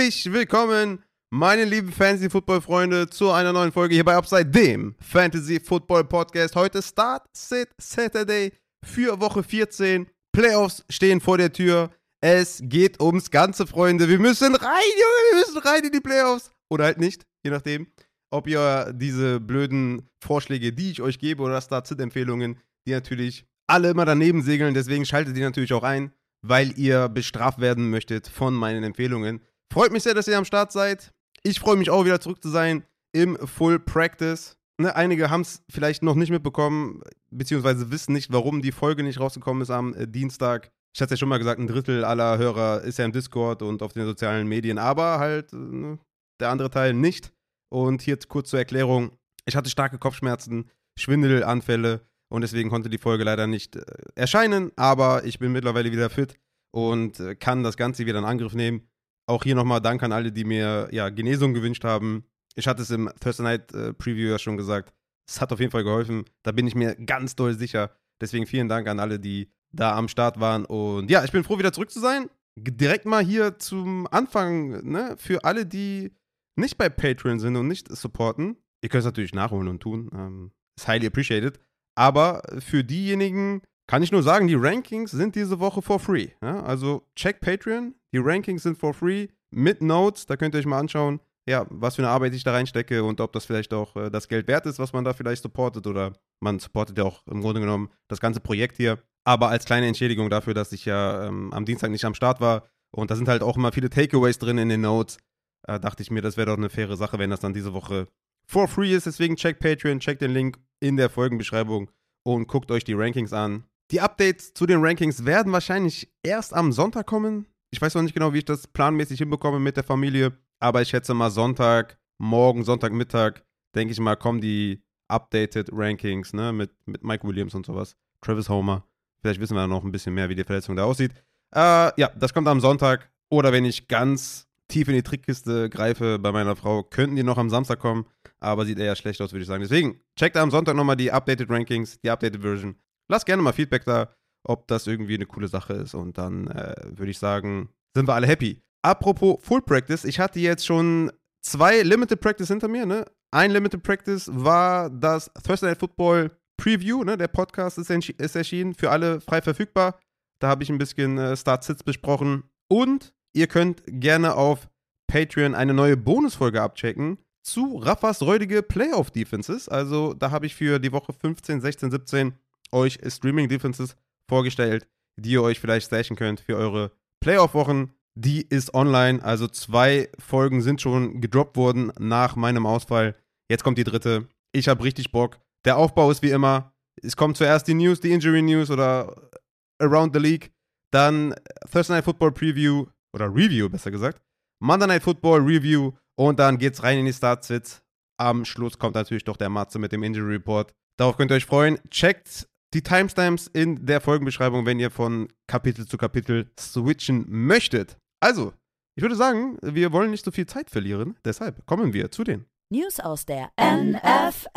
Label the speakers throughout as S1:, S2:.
S1: Herzlich willkommen, meine lieben Fantasy-Football-Freunde, zu einer neuen Folge hier bei Upside, dem Fantasy-Football-Podcast. Heute Start Sit Saturday für Woche 14. Playoffs stehen vor der Tür. Es geht ums Ganze, Freunde. Wir müssen rein, Junge, wir müssen rein in die Playoffs. Oder halt nicht, je nachdem, ob ihr diese blöden Vorschläge, die ich euch gebe, oder Start-Sit-Empfehlungen, die natürlich alle immer daneben segeln. Deswegen schaltet die natürlich auch ein, weil ihr bestraft werden möchtet von meinen Empfehlungen. Freut mich sehr, dass ihr am Start seid. Ich freue mich auch wieder zurück zu sein im Full Practice. Ne, einige haben es vielleicht noch nicht mitbekommen, beziehungsweise wissen nicht, warum die Folge nicht rausgekommen ist am äh, Dienstag. Ich hatte es ja schon mal gesagt, ein Drittel aller Hörer ist ja im Discord und auf den sozialen Medien, aber halt äh, der andere Teil nicht. Und hier kurz zur Erklärung: Ich hatte starke Kopfschmerzen, Schwindelanfälle und deswegen konnte die Folge leider nicht äh, erscheinen, aber ich bin mittlerweile wieder fit und äh, kann das Ganze wieder in Angriff nehmen. Auch hier nochmal Dank an alle, die mir ja, Genesung gewünscht haben. Ich hatte es im Thursday Night äh, Preview ja schon gesagt. Es hat auf jeden Fall geholfen. Da bin ich mir ganz doll sicher. Deswegen vielen Dank an alle, die da am Start waren. Und ja, ich bin froh, wieder zurück zu sein. Direkt mal hier zum Anfang, ne, für alle, die nicht bei Patreon sind und nicht supporten. Ihr könnt es natürlich nachholen und tun. Ähm, ist highly appreciated. Aber für diejenigen kann ich nur sagen, die Rankings sind diese Woche for free. Ja? Also check Patreon. Die Rankings sind for free mit Notes. Da könnt ihr euch mal anschauen, ja, was für eine Arbeit ich da reinstecke und ob das vielleicht auch äh, das Geld wert ist, was man da vielleicht supportet. Oder man supportet ja auch im Grunde genommen das ganze Projekt hier. Aber als kleine Entschädigung dafür, dass ich ja ähm, am Dienstag nicht am Start war. Und da sind halt auch immer viele Takeaways drin in den Notes. Äh, dachte ich mir, das wäre doch eine faire Sache, wenn das dann diese Woche for free ist. Deswegen checkt Patreon, checkt den Link in der Folgenbeschreibung und guckt euch die Rankings an. Die Updates zu den Rankings werden wahrscheinlich erst am Sonntag kommen. Ich weiß noch nicht genau, wie ich das planmäßig hinbekomme mit der Familie, aber ich schätze mal Sonntag, morgen, Sonntagmittag, denke ich mal, kommen die updated Rankings, ne, mit, mit Mike Williams und sowas. Travis Homer. Vielleicht wissen wir noch ein bisschen mehr, wie die Verletzung da aussieht. Äh, ja, das kommt am Sonntag. Oder wenn ich ganz tief in die Trickkiste greife bei meiner Frau, könnten die noch am Samstag kommen, aber sieht eher schlecht aus, würde ich sagen. Deswegen, checkt am Sonntag nochmal die Updated Rankings, die Updated Version. Lasst gerne mal Feedback da, ob das irgendwie eine coole Sache ist. Und dann äh, würde ich sagen, sind wir alle happy. Apropos Full Practice, ich hatte jetzt schon zwei Limited Practice hinter mir. Ne? Ein Limited Practice war das Thursday Night Football Preview. Ne? Der Podcast ist, ist erschienen, für alle frei verfügbar. Da habe ich ein bisschen äh, Start-Sits besprochen. Und Ihr könnt gerne auf Patreon eine neue Bonusfolge abchecken zu Raffas räudige Playoff Defenses. Also da habe ich für die Woche 15, 16, 17 euch Streaming Defenses vorgestellt, die ihr euch vielleicht stashen könnt für eure Playoff-Wochen. Die ist online, also zwei Folgen sind schon gedroppt worden nach meinem Ausfall. Jetzt kommt die dritte. Ich habe richtig Bock. Der Aufbau ist wie immer. Es kommt zuerst die News, die Injury News oder Around the League. Dann Thursday Night Football Preview, oder Review besser gesagt. Monday Night Football Review und dann geht's rein in die Startsits. Am Schluss kommt natürlich doch der Matze mit dem Injury Report. Darauf könnt ihr euch freuen. Checkt die Timestamps in der Folgenbeschreibung, wenn ihr von Kapitel zu Kapitel switchen möchtet. Also, ich würde sagen, wir wollen nicht so viel Zeit verlieren. Deshalb kommen wir zu den
S2: News aus der NFL.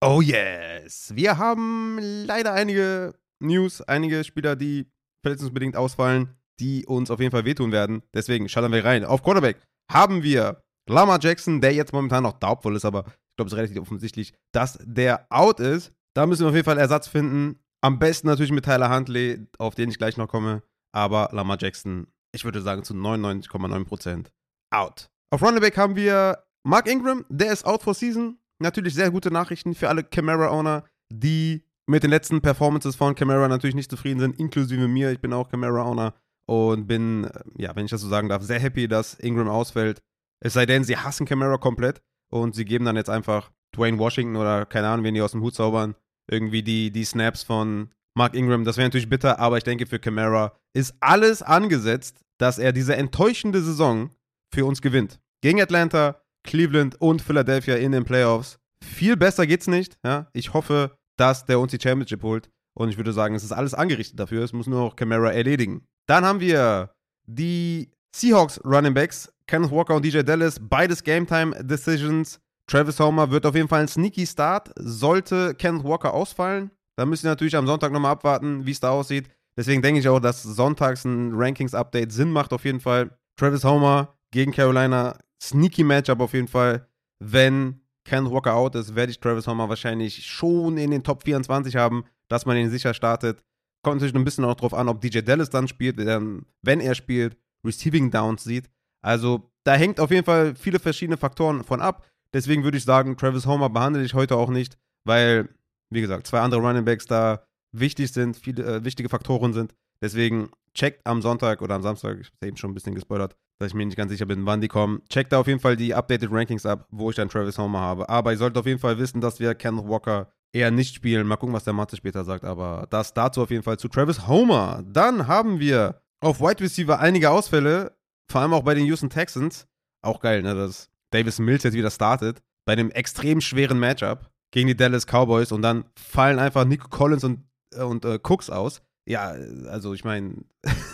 S1: Oh yes. Wir haben leider einige News, einige Spieler, die verletzungsbedingt ausfallen die uns auf jeden Fall wehtun werden. Deswegen schalten wir rein. Auf Quarterback haben wir Lama Jackson, der jetzt momentan noch doubtful ist, aber ich glaube, es ist relativ offensichtlich, dass der out ist. Da müssen wir auf jeden Fall Ersatz finden. Am besten natürlich mit Tyler Huntley, auf den ich gleich noch komme. Aber Lama Jackson, ich würde sagen, zu 99,9% out. Auf Running haben wir Mark Ingram, der ist out for season. Natürlich sehr gute Nachrichten für alle Camara-Owner, die mit den letzten Performances von Camara natürlich nicht zufrieden sind, inklusive mir. Ich bin auch Camara-Owner und bin, äh, ja, wenn ich das so sagen darf, sehr happy, dass Ingram ausfällt. Es sei denn, sie hassen Camara komplett und sie geben dann jetzt einfach Dwayne Washington oder keine Ahnung, wen die aus dem Hut zaubern, irgendwie die, die Snaps von Mark Ingram. Das wäre natürlich bitter, aber ich denke, für Camara ist alles angesetzt, dass er diese enttäuschende Saison für uns gewinnt. Gegen Atlanta, Cleveland und Philadelphia in den Playoffs. Viel besser geht's nicht. Ja? Ich hoffe, dass der uns die Championship holt. Und ich würde sagen, es ist alles angerichtet dafür. Es muss nur noch Camara erledigen. Dann haben wir die Seahawks Running Backs, Kenneth Walker und DJ Dallas, beides Game Time Decisions. Travis Homer wird auf jeden Fall ein sneaky Start. Sollte Kenneth Walker ausfallen, dann müssen wir natürlich am Sonntag nochmal abwarten, wie es da aussieht. Deswegen denke ich auch, dass sonntags ein Rankings-Update Sinn macht auf jeden Fall. Travis Homer gegen Carolina, sneaky Matchup auf jeden Fall. Wenn Ken Walker out ist, werde ich Travis Homer wahrscheinlich schon in den Top 24 haben, dass man ihn sicher startet. Kommt natürlich ein bisschen auch drauf an, ob DJ Dallas dann spielt, wenn er spielt, Receiving Downs sieht. Also da hängt auf jeden Fall viele verschiedene Faktoren von ab. Deswegen würde ich sagen, Travis Homer behandle ich heute auch nicht, weil, wie gesagt, zwei andere Running Backs da wichtig sind, viele äh, wichtige Faktoren sind. Deswegen checkt am Sonntag oder am Samstag, ich habe eben schon ein bisschen gespoilert, dass ich mir nicht ganz sicher bin, wann die kommen. Checkt da auf jeden Fall die Updated Rankings ab, wo ich dann Travis Homer habe. Aber ihr solltet auf jeden Fall wissen, dass wir Kenneth Walker eher nicht spielen. Mal gucken, was der Mathe später sagt. Aber das dazu auf jeden Fall zu Travis Homer. Dann haben wir auf Wide Receiver einige Ausfälle, vor allem auch bei den Houston Texans. Auch geil, ne, dass Davis Mills jetzt wieder startet. Bei einem extrem schweren Matchup gegen die Dallas Cowboys und dann fallen einfach Nico Collins und, äh, und äh, Cooks aus. Ja, also ich meine,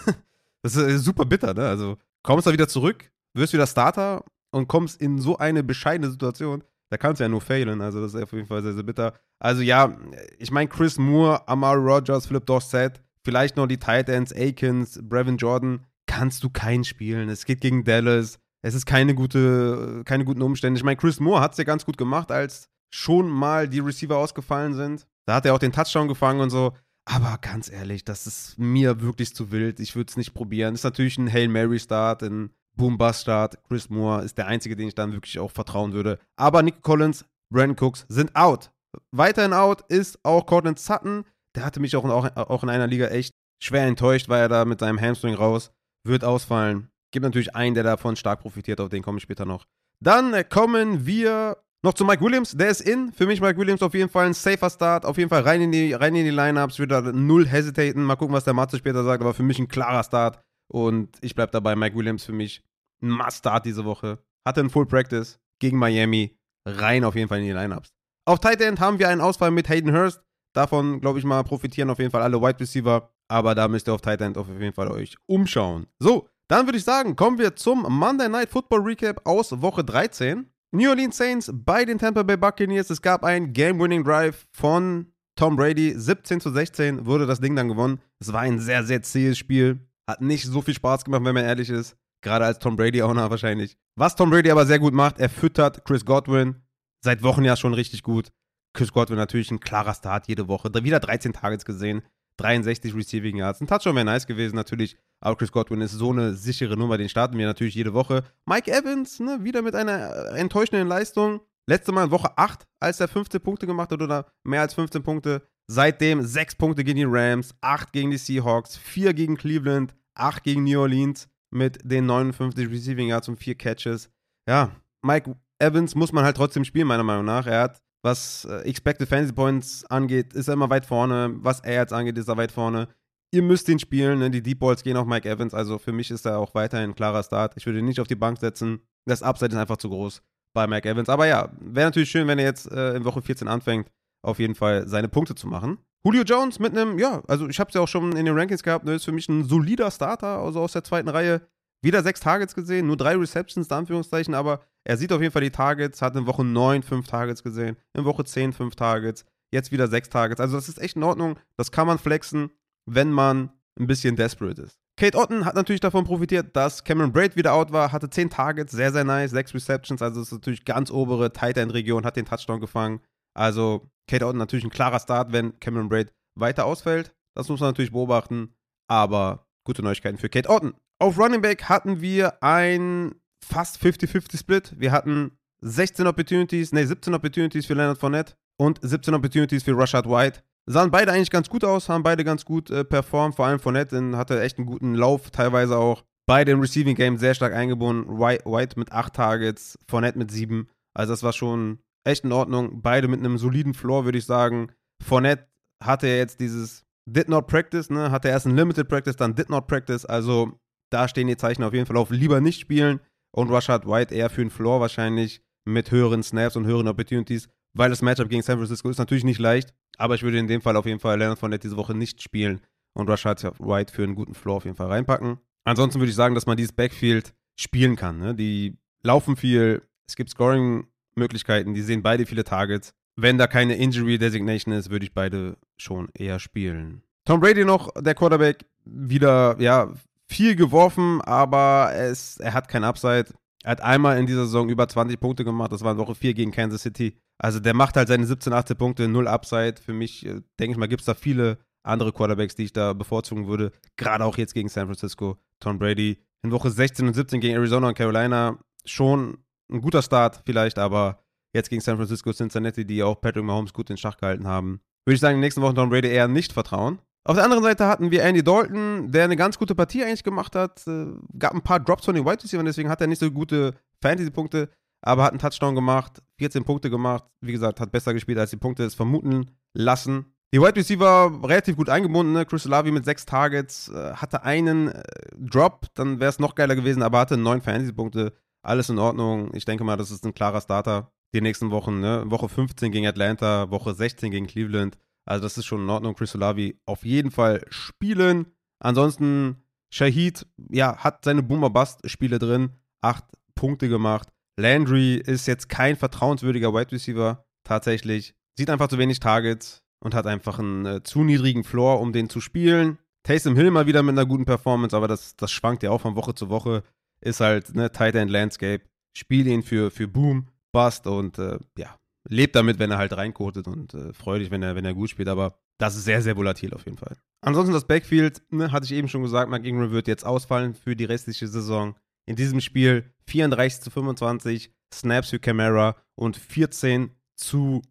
S1: das ist super bitter, ne? Also kommst da wieder zurück, wirst wieder Starter und kommst in so eine bescheidene Situation. Da kannst du ja nur failen. Also das ist auf jeden Fall sehr, sehr bitter. Also ja, ich meine Chris Moore, Amari Rogers, Philip Dorsett, vielleicht noch die Titans, Akins, Brevin Jordan, kannst du keinen spielen. Es geht gegen Dallas. Es ist keine gute, keine guten Umstände. Ich meine, Chris Moore hat es ja ganz gut gemacht, als schon mal die Receiver ausgefallen sind. Da hat er auch den Touchdown gefangen und so. Aber ganz ehrlich, das ist mir wirklich zu wild. Ich würde es nicht probieren. Ist natürlich ein Hail Mary Start, ein Boom Bust Start. Chris Moore ist der einzige, den ich dann wirklich auch vertrauen würde. Aber Nick Collins, Brandon Cooks sind out. Weiterhin out ist auch Cortland Sutton. Der hatte mich auch, auch, auch in einer Liga echt schwer enttäuscht, weil er da mit seinem Hamstring raus wird ausfallen. Gibt natürlich einen, der davon stark profitiert, auf den komme ich später noch. Dann kommen wir noch zu Mike Williams, der ist in. Für mich Mike Williams auf jeden Fall ein safer Start. Auf jeden Fall rein in die, rein in die Lineups. Wieder null hesitaten. Mal gucken, was der Matze später sagt. Aber für mich ein klarer Start. Und ich bleibe dabei. Mike Williams für mich ein Must-Start diese Woche. Hatte ein Full Practice gegen Miami. Rein auf jeden Fall in die Lineups. Auf Tight End haben wir einen Ausfall mit Hayden Hurst. Davon, glaube ich mal, profitieren auf jeden Fall alle Wide Receiver. Aber da müsst ihr auf Tight End auf jeden Fall euch umschauen. So, dann würde ich sagen, kommen wir zum Monday Night Football Recap aus Woche 13. New Orleans Saints bei den Tampa Bay Buccaneers. Es gab einen Game-Winning Drive von Tom Brady. 17 zu 16 wurde das Ding dann gewonnen. Es war ein sehr, sehr zähes Spiel. Hat nicht so viel Spaß gemacht, wenn man ehrlich ist. Gerade als Tom Brady-Owner wahrscheinlich. Was Tom Brady aber sehr gut macht, er füttert Chris Godwin. Seit Wochen ja schon richtig gut. Chris Godwin natürlich ein klarer Start jede Woche. Wieder 13 Targets gesehen. 63 Receiving Yards. Ein Touchdown wäre nice gewesen, natürlich. Aber Chris Godwin ist so eine sichere Nummer, den starten wir natürlich jede Woche. Mike Evans, ne, wieder mit einer äh, enttäuschenden Leistung. Letzte Mal in Woche 8, als er 15 Punkte gemacht hat oder mehr als 15 Punkte. Seitdem 6 Punkte gegen die Rams, 8 gegen die Seahawks, 4 gegen Cleveland, 8 gegen New Orleans mit den 59 Receiving Yards und 4 Catches. Ja, Mike Evans muss man halt trotzdem spielen, meiner Meinung nach. Er hat was äh, Expected Fantasy Points angeht, ist er immer weit vorne. Was er jetzt angeht, ist er weit vorne. Ihr müsst ihn spielen. Ne? Die Deep Balls gehen auf Mike Evans. Also für mich ist er auch weiterhin ein klarer Start. Ich würde ihn nicht auf die Bank setzen. Das Upside ist einfach zu groß bei Mike Evans. Aber ja, wäre natürlich schön, wenn er jetzt äh, in Woche 14 anfängt, auf jeden Fall seine Punkte zu machen. Julio Jones mit einem, ja, also ich habe es ja auch schon in den Rankings gehabt, ne, ist für mich ein solider Starter, also aus der zweiten Reihe. Wieder sechs Targets gesehen, nur drei Receptions, in Anführungszeichen, aber er sieht auf jeden Fall die Targets, hat in Woche 9 fünf Targets gesehen, in Woche 10 fünf Targets, jetzt wieder sechs Targets. Also das ist echt in Ordnung. Das kann man flexen, wenn man ein bisschen desperate ist. Kate Otten hat natürlich davon profitiert, dass Cameron Braid wieder out war, hatte 10 Targets, sehr, sehr nice, 6 Receptions, also das ist natürlich ganz obere Tight End Region, hat den Touchdown gefangen. Also Kate Otten natürlich ein klarer Start, wenn Cameron Braid weiter ausfällt. Das muss man natürlich beobachten, aber gute Neuigkeiten für Kate Otten. Auf Running Back hatten wir ein fast 50-50-Split. Wir hatten 16 Opportunities, nee, 17 Opportunities für Leonard Fournette und 17 Opportunities für Rashad White. Sahen beide eigentlich ganz gut aus, haben beide ganz gut äh, performt. Vor allem Fournette hatte echt einen guten Lauf, teilweise auch. Beide im Receiving Game sehr stark eingebunden. White, White mit 8 Targets, Fournette mit 7. Also das war schon echt in Ordnung. Beide mit einem soliden Floor, würde ich sagen. Fournette hatte jetzt dieses Did Not Practice, ne? Hatte erst ein Limited Practice, dann Did Not Practice. Also da stehen die Zeichen auf jeden Fall auf. Lieber nicht spielen. Und Rashad White eher für den Floor wahrscheinlich mit höheren Snaps und höheren Opportunities, weil das Matchup gegen San Francisco ist natürlich nicht leicht. Aber ich würde in dem Fall auf jeden Fall Leonard Fournette diese Woche nicht spielen und Rashad White für einen guten Floor auf jeden Fall reinpacken. Ansonsten würde ich sagen, dass man dieses Backfield spielen kann. Ne? Die laufen viel, es gibt Scoring-Möglichkeiten, die sehen beide viele Targets. Wenn da keine Injury Designation ist, würde ich beide schon eher spielen. Tom Brady noch, der Quarterback, wieder, ja, viel geworfen, aber es, er hat kein Upside. Er hat einmal in dieser Saison über 20 Punkte gemacht, das war in Woche 4 gegen Kansas City. Also der macht halt seine 17, 18 Punkte, null Upside. Für mich, äh, denke ich mal, gibt es da viele andere Quarterbacks, die ich da bevorzugen würde. Gerade auch jetzt gegen San Francisco. Tom Brady in Woche 16 und 17 gegen Arizona und Carolina schon ein guter Start vielleicht, aber jetzt gegen San Francisco, Cincinnati, die auch Patrick Mahomes gut in Schach gehalten haben, würde ich sagen, in den nächsten Wochen Tom Brady eher nicht vertrauen. Auf der anderen Seite hatten wir Andy Dalton, der eine ganz gute Partie eigentlich gemacht hat. Äh, gab ein paar Drops von den White Receivers, deswegen hat er nicht so gute Fantasy-Punkte, aber hat einen Touchdown gemacht, 14 Punkte gemacht. Wie gesagt, hat besser gespielt, als die Punkte es vermuten lassen. Die Wide Receiver relativ gut eingebunden. Ne? Chris Lavi mit sechs Targets, äh, hatte einen äh, Drop, dann wäre es noch geiler gewesen, aber hatte neun Fantasy-Punkte. Alles in Ordnung. Ich denke mal, das ist ein klarer Starter die nächsten Wochen. Ne? Woche 15 gegen Atlanta, Woche 16 gegen Cleveland. Also das ist schon in Ordnung. Chris Olavi auf jeden Fall spielen. Ansonsten Shahid, ja, hat seine Boomer-Bust-Spiele drin. Acht Punkte gemacht. Landry ist jetzt kein vertrauenswürdiger Wide Receiver. Tatsächlich. Sieht einfach zu wenig Targets und hat einfach einen äh, zu niedrigen Floor, um den zu spielen. Taysom Hill mal wieder mit einer guten Performance, aber das, das schwankt ja auch von Woche zu Woche. Ist halt, ne, Tight End Landscape. Spiel ihn für, für Boom, Bust und äh, ja, lebt damit, wenn er halt reinkotet und äh, freut dich, wenn er, wenn er gut spielt, aber das ist sehr, sehr volatil auf jeden Fall. Ansonsten das Backfield, ne, hatte ich eben schon gesagt, Mark Ingram wird jetzt ausfallen für die restliche Saison. In diesem Spiel 34 zu 25 Snaps für Camara und 14 zu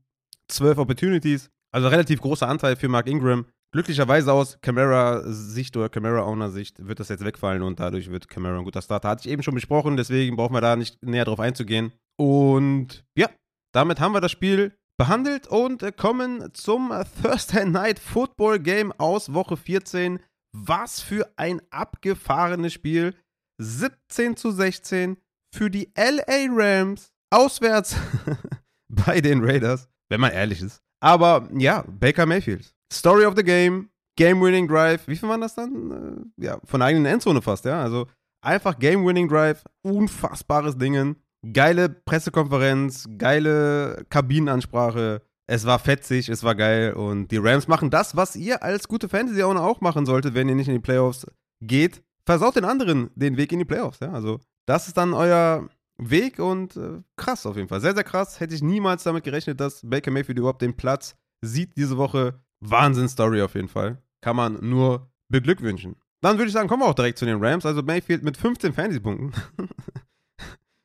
S1: 12 Opportunities. Also relativ großer Anteil für Mark Ingram. Glücklicherweise aus Camara-Sicht oder Camara-Owner-Sicht wird das jetzt wegfallen und dadurch wird Camara ein guter Starter. Hatte ich eben schon besprochen, deswegen brauchen wir da nicht näher drauf einzugehen. Und ja, damit haben wir das Spiel behandelt und kommen zum Thursday Night Football Game aus Woche 14. Was für ein abgefahrenes Spiel. 17 zu 16 für die LA Rams auswärts bei den Raiders, wenn man ehrlich ist. Aber ja, Baker Mayfield. Story of the Game, Game-Winning Drive. Wie viel waren das dann? Äh, ja, von der eigenen Endzone fast, ja. Also einfach Game-Winning Drive, unfassbares Dingen geile Pressekonferenz, geile Kabinenansprache. Es war fetzig, es war geil und die Rams machen das, was ihr als gute Fantasy-Owner auch machen solltet, wenn ihr nicht in die Playoffs geht. Versaut den anderen den Weg in die Playoffs. Ja? Also, das ist dann euer Weg und äh, krass auf jeden Fall. Sehr, sehr krass. Hätte ich niemals damit gerechnet, dass Baker Mayfield überhaupt den Platz sieht diese Woche. Wahnsinn-Story auf jeden Fall. Kann man nur beglückwünschen. Dann würde ich sagen, kommen wir auch direkt zu den Rams. Also Mayfield mit 15 Fantasy-Punkten.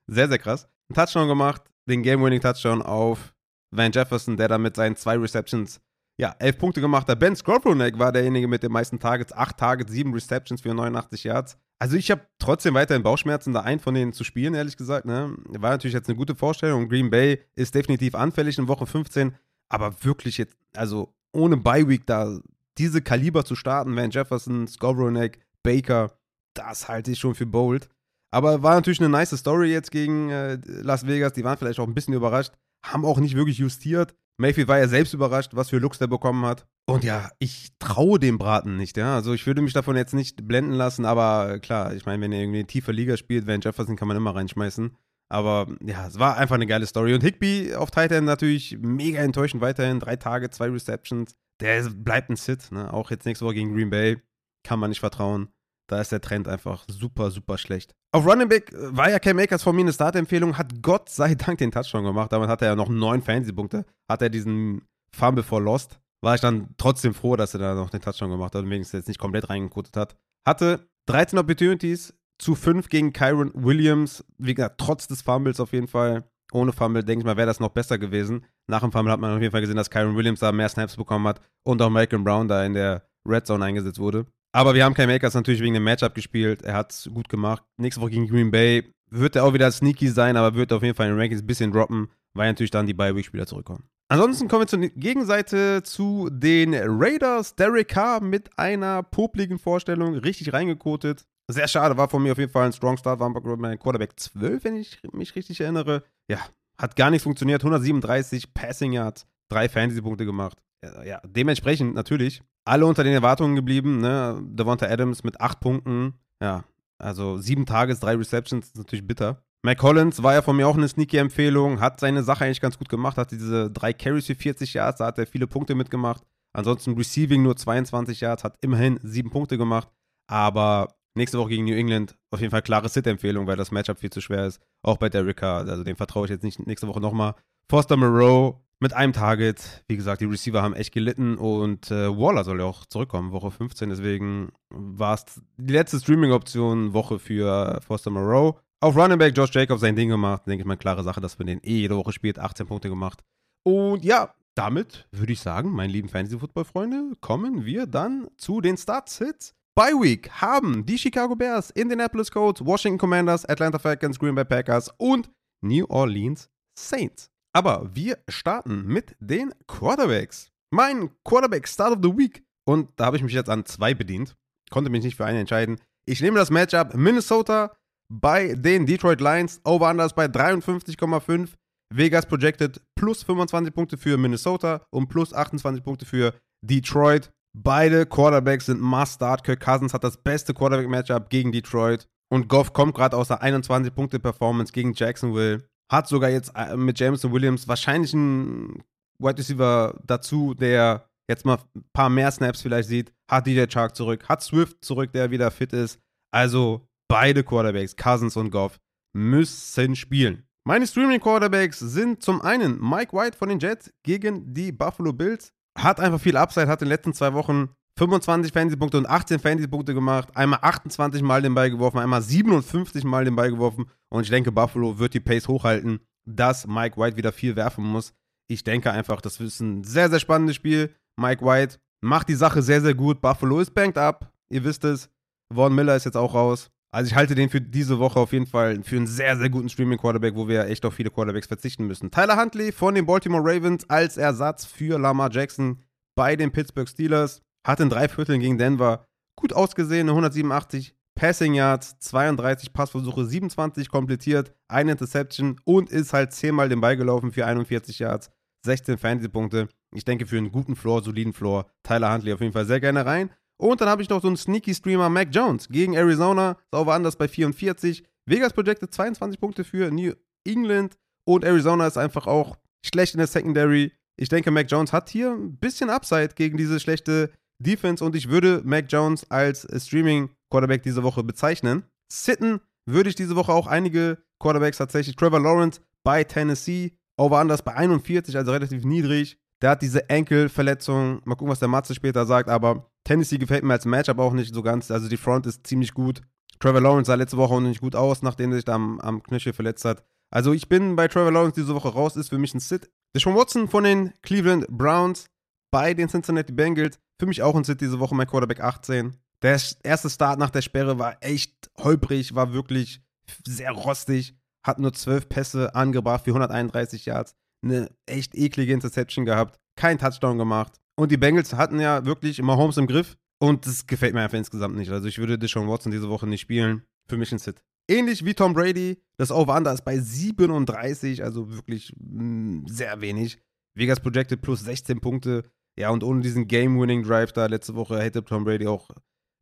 S1: Sehr, sehr krass. Ein Touchdown gemacht, den Game-Winning-Touchdown auf Van Jefferson, der dann mit seinen zwei Receptions, ja, elf Punkte gemacht hat. Ben Skoronek war derjenige mit den meisten Targets, acht Targets, sieben Receptions für 89 Yards. Also ich habe trotzdem weiterhin Bauchschmerzen, da einen von denen zu spielen, ehrlich gesagt. Ne? War natürlich jetzt eine gute Vorstellung. Green Bay ist definitiv anfällig in Woche 15, aber wirklich jetzt, also ohne Bye-Week da diese Kaliber zu starten, Van Jefferson, Skoronek, Baker, das halte ich schon für bold. Aber war natürlich eine nice Story jetzt gegen äh, Las Vegas. Die waren vielleicht auch ein bisschen überrascht, haben auch nicht wirklich justiert. Mayfield war ja selbst überrascht, was für Looks der bekommen hat. Und ja, ich traue dem Braten nicht, ja. Also ich würde mich davon jetzt nicht blenden lassen, aber klar, ich meine, wenn er irgendwie eine tiefe Liga spielt, Van Jefferson kann man immer reinschmeißen. Aber ja, es war einfach eine geile Story. Und Higby auf Titan natürlich mega enttäuschend weiterhin. Drei Tage, zwei Receptions. Der bleibt ein Sit, ne? Auch jetzt nächste Woche gegen Green Bay. Kann man nicht vertrauen. Da ist der Trend einfach super, super schlecht. Auf Running Back war ja Cam Makers von mir eine Startempfehlung, hat Gott sei Dank den Touchdown gemacht. Damit hat er ja noch neun Fantasy-Punkte. Hat er diesen Fumble vor Lost. War ich dann trotzdem froh, dass er da noch den Touchdown gemacht hat und wenigstens jetzt nicht komplett reingekotet hat. Hatte 13 Opportunities zu 5 gegen Kyron Williams. Wie gesagt, trotz des Fumbles auf jeden Fall. Ohne Fumble, denke ich mal, wäre das noch besser gewesen. Nach dem Fumble hat man auf jeden Fall gesehen, dass Kyron Williams da mehr Snaps bekommen hat und auch Malcolm Brown da in der Red Zone eingesetzt wurde. Aber wir haben Kai Makers natürlich wegen dem Matchup gespielt. Er hat es gut gemacht. Nächste Woche gegen Green Bay wird er auch wieder sneaky sein, aber wird auf jeden Fall in den Rankings ein bisschen droppen, weil natürlich dann die Bye-Week-Spieler zurückkommen. Ansonsten kommen wir zur Gegenseite zu den Raiders. Derek Carr mit einer popligen Vorstellung, richtig reingekotet. Sehr schade, war von mir auf jeden Fall ein Strong Start, war mein Quarterback 12, wenn ich mich richtig erinnere. Ja, hat gar nicht funktioniert. 137 Passing Yards, drei Fantasy-Punkte gemacht. Ja, dementsprechend natürlich alle unter den Erwartungen geblieben. Ne? Devonta Adams mit acht Punkten. Ja, also sieben Tages, drei Receptions, ist natürlich bitter. Mike Collins war ja von mir auch eine sneaky Empfehlung, hat seine Sache eigentlich ganz gut gemacht, hat diese drei Carries für 40 Yards, da hat er viele Punkte mitgemacht. Ansonsten Receiving nur 22 Yards, hat immerhin sieben Punkte gemacht. Aber nächste Woche gegen New England auf jeden Fall klare Sit-Empfehlung, weil das Matchup viel zu schwer ist. Auch bei Carr. Also dem vertraue ich jetzt nicht nächste Woche nochmal. Foster Moreau mit einem Target. Wie gesagt, die Receiver haben echt gelitten und äh, Waller soll ja auch zurückkommen, Woche 15. Deswegen war es die letzte Streaming-Option Woche für Foster Moreau. Auf Running Back Josh Jacobs sein Ding gemacht. Denke ich mal, klare Sache, dass man den eh jede Woche spielt. 18 Punkte gemacht. Und ja, damit würde ich sagen, meine lieben Fantasy-Football-Freunde, kommen wir dann zu den Start-Sits. By Week haben die Chicago Bears, Indianapolis Colts, Washington Commanders, Atlanta Falcons, Green Bay Packers und New Orleans Saints. Aber wir starten mit den Quarterbacks. Mein Quarterback Start of the Week. Und da habe ich mich jetzt an zwei bedient. Konnte mich nicht für einen entscheiden. Ich nehme das Matchup Minnesota bei den Detroit Lions. Over-Unders bei 53,5. Vegas projected plus 25 Punkte für Minnesota und plus 28 Punkte für Detroit. Beide Quarterbacks sind Must-Start. Kirk Cousins hat das beste Quarterback-Matchup gegen Detroit. Und Goff kommt gerade aus der 21-Punkte-Performance gegen Jacksonville. Hat sogar jetzt äh, mit Jameson Williams wahrscheinlich einen Wide Receiver dazu, der jetzt mal ein paar mehr Snaps vielleicht sieht. Hat DJ Chark zurück. Hat Swift zurück, der wieder fit ist. Also beide Quarterbacks, Cousins und Goff, müssen spielen. Meine Streaming Quarterbacks sind zum einen Mike White von den Jets gegen die Buffalo Bills. Hat einfach viel Upside, hat in den letzten zwei Wochen 25 Fantasy-Punkte und 18 Fantasy-Punkte gemacht, einmal 28 Mal den Ball geworfen, einmal 57 Mal den Ball geworfen und ich denke, Buffalo wird die Pace hochhalten, dass Mike White wieder viel werfen muss. Ich denke einfach, das ist ein sehr, sehr spannendes Spiel. Mike White macht die Sache sehr, sehr gut. Buffalo ist banked up, ihr wisst es. Vaughn Miller ist jetzt auch raus. Also ich halte den für diese Woche auf jeden Fall für einen sehr, sehr guten Streaming-Quarterback, wo wir echt auf viele Quarterbacks verzichten müssen. Tyler Huntley von den Baltimore Ravens als Ersatz für Lamar Jackson bei den Pittsburgh Steelers. Hat in drei Vierteln gegen Denver gut ausgesehen, 187 Passing Yards, 32 Passversuche, 27 komplettiert, eine Interception und ist halt zehnmal den Ball gelaufen für 41 Yards, 16 Fantasy-Punkte. Ich denke für einen guten Floor, soliden Floor, Tyler Huntley auf jeden Fall sehr gerne rein. Und dann habe ich noch so einen Sneaky-Streamer, Mac Jones, gegen Arizona. Sauber anders bei 44. Vegas projected 22 Punkte für New England. Und Arizona ist einfach auch schlecht in der Secondary. Ich denke, Mac Jones hat hier ein bisschen Upside gegen diese schlechte Defense. Und ich würde Mac Jones als Streaming-Quarterback diese Woche bezeichnen. Sitten würde ich diese Woche auch einige Quarterbacks tatsächlich. Trevor Lawrence bei Tennessee. Over anders bei 41, also relativ niedrig. Der hat diese Enkelverletzung. Mal gucken, was der Matze später sagt. Aber Tennessee gefällt mir als Matchup auch nicht so ganz. Also die Front ist ziemlich gut. Trevor Lawrence sah letzte Woche auch nicht gut aus, nachdem er sich da am, am Knöchel verletzt hat. Also ich bin bei Trevor Lawrence diese Woche raus, ist für mich ein Sit. Deshaun Watson von den Cleveland Browns bei den Cincinnati Bengals. Für mich auch ein Sit diese Woche, mein Quarterback 18. Der erste Start nach der Sperre war echt holprig, war wirklich sehr rostig. Hat nur 12 Pässe angebracht für 131 Yards. Eine echt eklige Interception gehabt. Kein Touchdown gemacht. Und die Bengals hatten ja wirklich immer Holmes im Griff. Und das gefällt mir einfach insgesamt nicht. Also ich würde Deshaun Watson diese Woche nicht spielen. Für mich ein Sit. Ähnlich wie Tom Brady. Das Over-Under ist bei 37, also wirklich mh, mm, sehr wenig. Vegas projected plus 16 Punkte. Ja, und ohne diesen Game-Winning-Drive da letzte Woche hätte Tom Brady auch,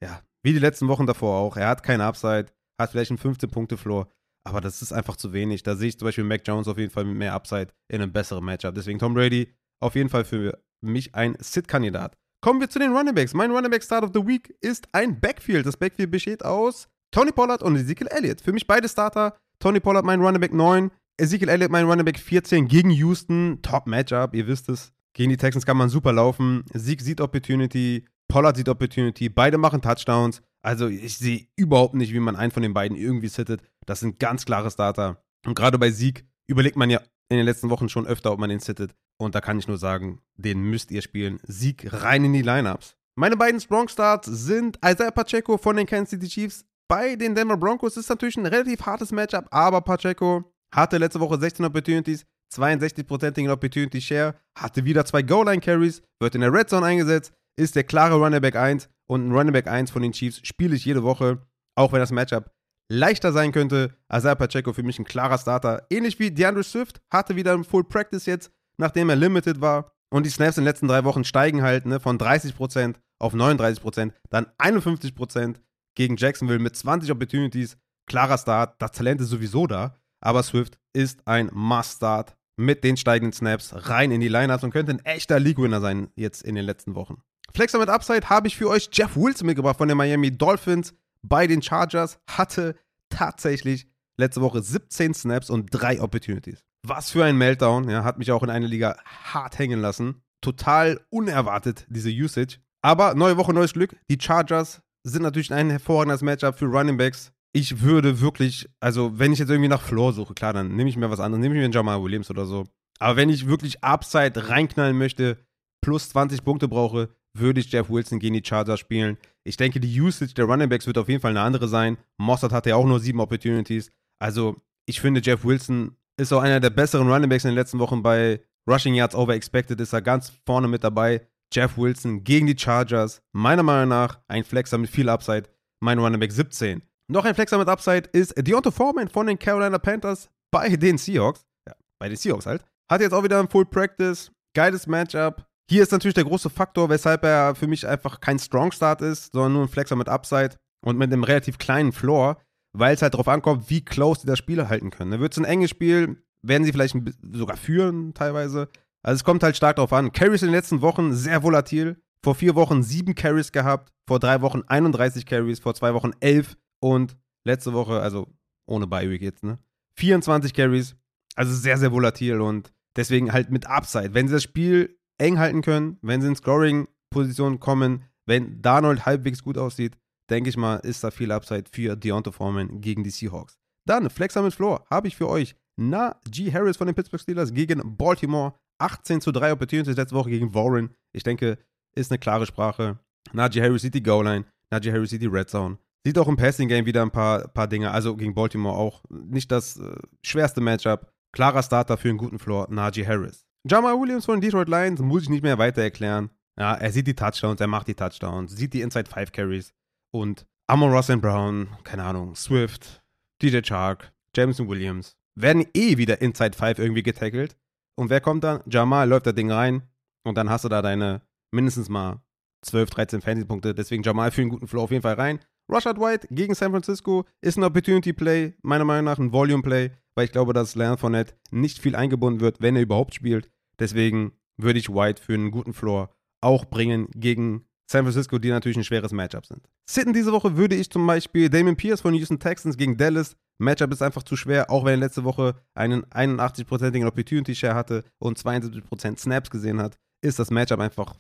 S1: ja, wie die letzten Wochen davor auch. Er hat keinen Upside, hat vielleicht einen 15-Punkte-Floor. Aber das ist einfach zu wenig. Da sehe ich zum Beispiel Mac Jones auf jeden Fall mit mehr Upside in einem besseren Matchup. Deswegen Tom Brady auf jeden Fall für mich ein Sit-Kandidat. Kommen wir zu den Runningbacks. Mein Runningback Start of the Week ist ein Backfield. Das Backfield besteht aus Tony Pollard und Ezekiel Elliott. Für mich beide Starter. Tony Pollard mein Runningback 9, Ezekiel Elliott mein Runningback 14 gegen Houston. Top Matchup, ihr wisst es. Gegen die Texans kann man super laufen. Sieg sieht Opportunity, Pollard sieht Opportunity, beide machen Touchdowns. Also ich sehe überhaupt nicht, wie man einen von den beiden irgendwie sittet. Das sind ganz klare Starter. Und gerade bei Sieg überlegt man ja in den letzten Wochen schon öfter, ob man den sittet. Und da kann ich nur sagen, den müsst ihr spielen. Sieg rein in die Lineups. Meine beiden Strong Starts sind Isaiah Pacheco von den Kansas City Chiefs. Bei den Denver Broncos ist natürlich ein relativ hartes Matchup, aber Pacheco hatte letzte Woche 16 Opportunities, 62%igen Opportunity Share, hatte wieder zwei Goal-Line-Carries, wird in der Red Zone eingesetzt, ist der klare Running Back 1 und ein Running Back 1 von den Chiefs spiele ich jede Woche, auch wenn das Matchup leichter sein könnte. Isaiah Pacheco für mich ein klarer Starter. Ähnlich wie DeAndre Swift, hatte wieder ein Full Practice jetzt, nachdem er limited war. Und die Snaps in den letzten drei Wochen steigen halt ne, von 30% auf 39%, dann 51% gegen Jacksonville mit 20 Opportunities. Klarer Start, das Talent ist sowieso da, aber Swift ist ein Must-Start mit den steigenden Snaps rein in die Lineups und könnte ein echter League-Winner sein jetzt in den letzten Wochen. Flexer mit Upside habe ich für euch Jeff Wilson mitgebracht von den Miami Dolphins bei den Chargers. Hatte tatsächlich letzte Woche 17 Snaps und 3 Opportunities. Was für ein Meltdown, ja, hat mich auch in einer Liga hart hängen lassen. Total unerwartet, diese Usage. Aber neue Woche, neues Glück. Die Chargers sind natürlich ein hervorragendes Matchup für Running Backs. Ich würde wirklich, also wenn ich jetzt irgendwie nach Floor suche, klar, dann nehme ich mir was anderes, nehme ich mir einen Jamal Williams oder so. Aber wenn ich wirklich Upside reinknallen möchte, plus 20 Punkte brauche, würde ich Jeff Wilson gegen die Chargers spielen. Ich denke, die Usage der Running Backs wird auf jeden Fall eine andere sein. Mossad hatte ja auch nur sieben Opportunities. Also, ich finde, Jeff Wilson ist auch einer der besseren Running Backs in den letzten Wochen bei Rushing Yards Over Expected, ist er ganz vorne mit dabei. Jeff Wilson gegen die Chargers. Meiner Meinung nach ein Flexer mit viel Upside. Mein Running Back 17. Noch ein Flexer mit Upside ist Deontay Foreman von den Carolina Panthers bei den Seahawks. Ja, bei den Seahawks halt. Hat jetzt auch wieder ein Full Practice. Geiles Matchup. Hier ist natürlich der große Faktor, weshalb er für mich einfach kein Strong Start ist, sondern nur ein Flexer mit Upside und mit einem relativ kleinen Floor, weil es halt darauf ankommt, wie close die das Spiel halten können. Wird es ein enges Spiel, werden sie vielleicht sogar führen teilweise. Also es kommt halt stark darauf an. Carries in den letzten Wochen sehr volatil. Vor vier Wochen sieben Carries gehabt, vor drei Wochen 31 Carries, vor zwei Wochen elf und letzte Woche, also ohne Bye-Week jetzt, ne? 24 Carries. Also sehr, sehr volatil und deswegen halt mit Upside. Wenn sie das Spiel eng halten können, wenn sie in Scoring-Position kommen, wenn Darnold halbwegs gut aussieht, denke ich mal, ist da viel Upside für Deontay Foreman gegen die Seahawks. Dann, Flexer mit Floor, habe ich für euch G. Harris von den Pittsburgh Steelers gegen Baltimore. 18 zu 3 Opportunities letzte Woche gegen Warren. Ich denke, ist eine klare Sprache. Najee Harris sieht die Goal-Line, Najee Harris sieht die Red Zone. Sieht auch im Passing-Game wieder ein paar, paar Dinge, also gegen Baltimore auch. Nicht das äh, schwerste Matchup. Klarer Starter für einen guten Floor, Najee Harris. Jamal Williams von den Detroit Lions muss ich nicht mehr weiter erklären. Ja, er sieht die Touchdowns, er macht die Touchdowns, sieht die Inside 5 Carries. Und Amon Ross and Brown, keine Ahnung, Swift, DJ Chark, Jameson Williams werden eh wieder Inside 5 irgendwie getackelt. Und wer kommt dann? Jamal läuft das Ding rein und dann hast du da deine mindestens mal 12, 13 Fantasy-Punkte. Deswegen Jamal für einen guten Flow auf jeden Fall rein. Rashad White gegen San Francisco ist ein Opportunity Play, meiner Meinung nach ein Volume Play, weil ich glaube, dass Leonard Fournette nicht viel eingebunden wird, wenn er überhaupt spielt. Deswegen würde ich White für einen guten Floor auch bringen gegen San Francisco, die natürlich ein schweres Matchup sind. Sitten diese Woche würde ich zum Beispiel Damon Pierce von Houston Texans gegen Dallas. Matchup ist einfach zu schwer, auch wenn er letzte Woche einen 81%igen Opportunity Share hatte und 72% Snaps gesehen hat, ist das Matchup einfach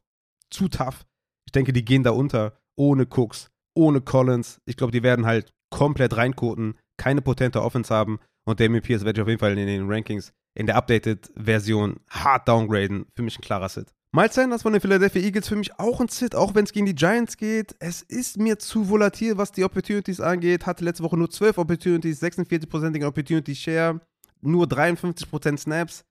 S1: zu tough. Ich denke, die gehen da unter ohne Cooks, ohne Collins. Ich glaube, die werden halt komplett reinkoten, keine potente Offense haben und Damien Pierce werde ich auf jeden Fall in den Rankings in der Updated-Version hart downgraden. Für mich ein klarer Sit. Miles Sanders von den Philadelphia Eagles für mich auch ein Sit, auch wenn es gegen die Giants geht. Es ist mir zu volatil, was die Opportunities angeht. Hatte letzte Woche nur 12 Opportunities, 46%igen Opportunity Share, nur 53% Snaps.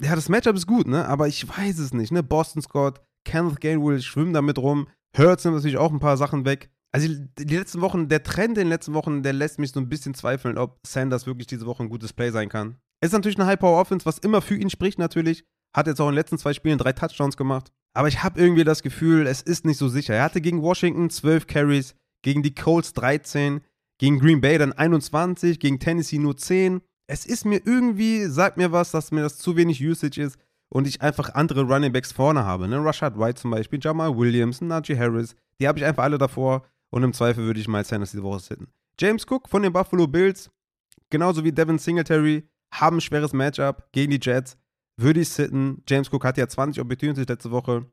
S1: Ja, das Matchup ist gut, ne? Aber ich weiß es nicht, ne? Boston Scott, Kenneth Gainwell schwimmen damit rum. Hurts nimmt natürlich auch ein paar Sachen weg. Also die letzten Wochen, der Trend in den letzten Wochen, der lässt mich so ein bisschen zweifeln, ob Sanders wirklich diese Woche ein gutes Play sein kann. Es ist natürlich eine High-Power-Offense, was immer für ihn spricht natürlich. Hat jetzt auch in den letzten zwei Spielen drei Touchdowns gemacht. Aber ich habe irgendwie das Gefühl, es ist nicht so sicher. Er hatte gegen Washington 12 Carries, gegen die Colts 13, gegen Green Bay dann 21, gegen Tennessee nur 10. Es ist mir irgendwie, sagt mir was, dass mir das zu wenig Usage ist und ich einfach andere Running Backs vorne habe. Ne? Rashad White zum Beispiel, Jamal Williams, Najee Harris. Die habe ich einfach alle davor und im Zweifel würde ich Miles Sanders diese Woche sitten. James Cook von den Buffalo Bills, genauso wie Devin Singletary, haben ein schweres Matchup gegen die Jets. Würde ich sitten. James Cook hatte ja 20 Opportunities letzte Woche,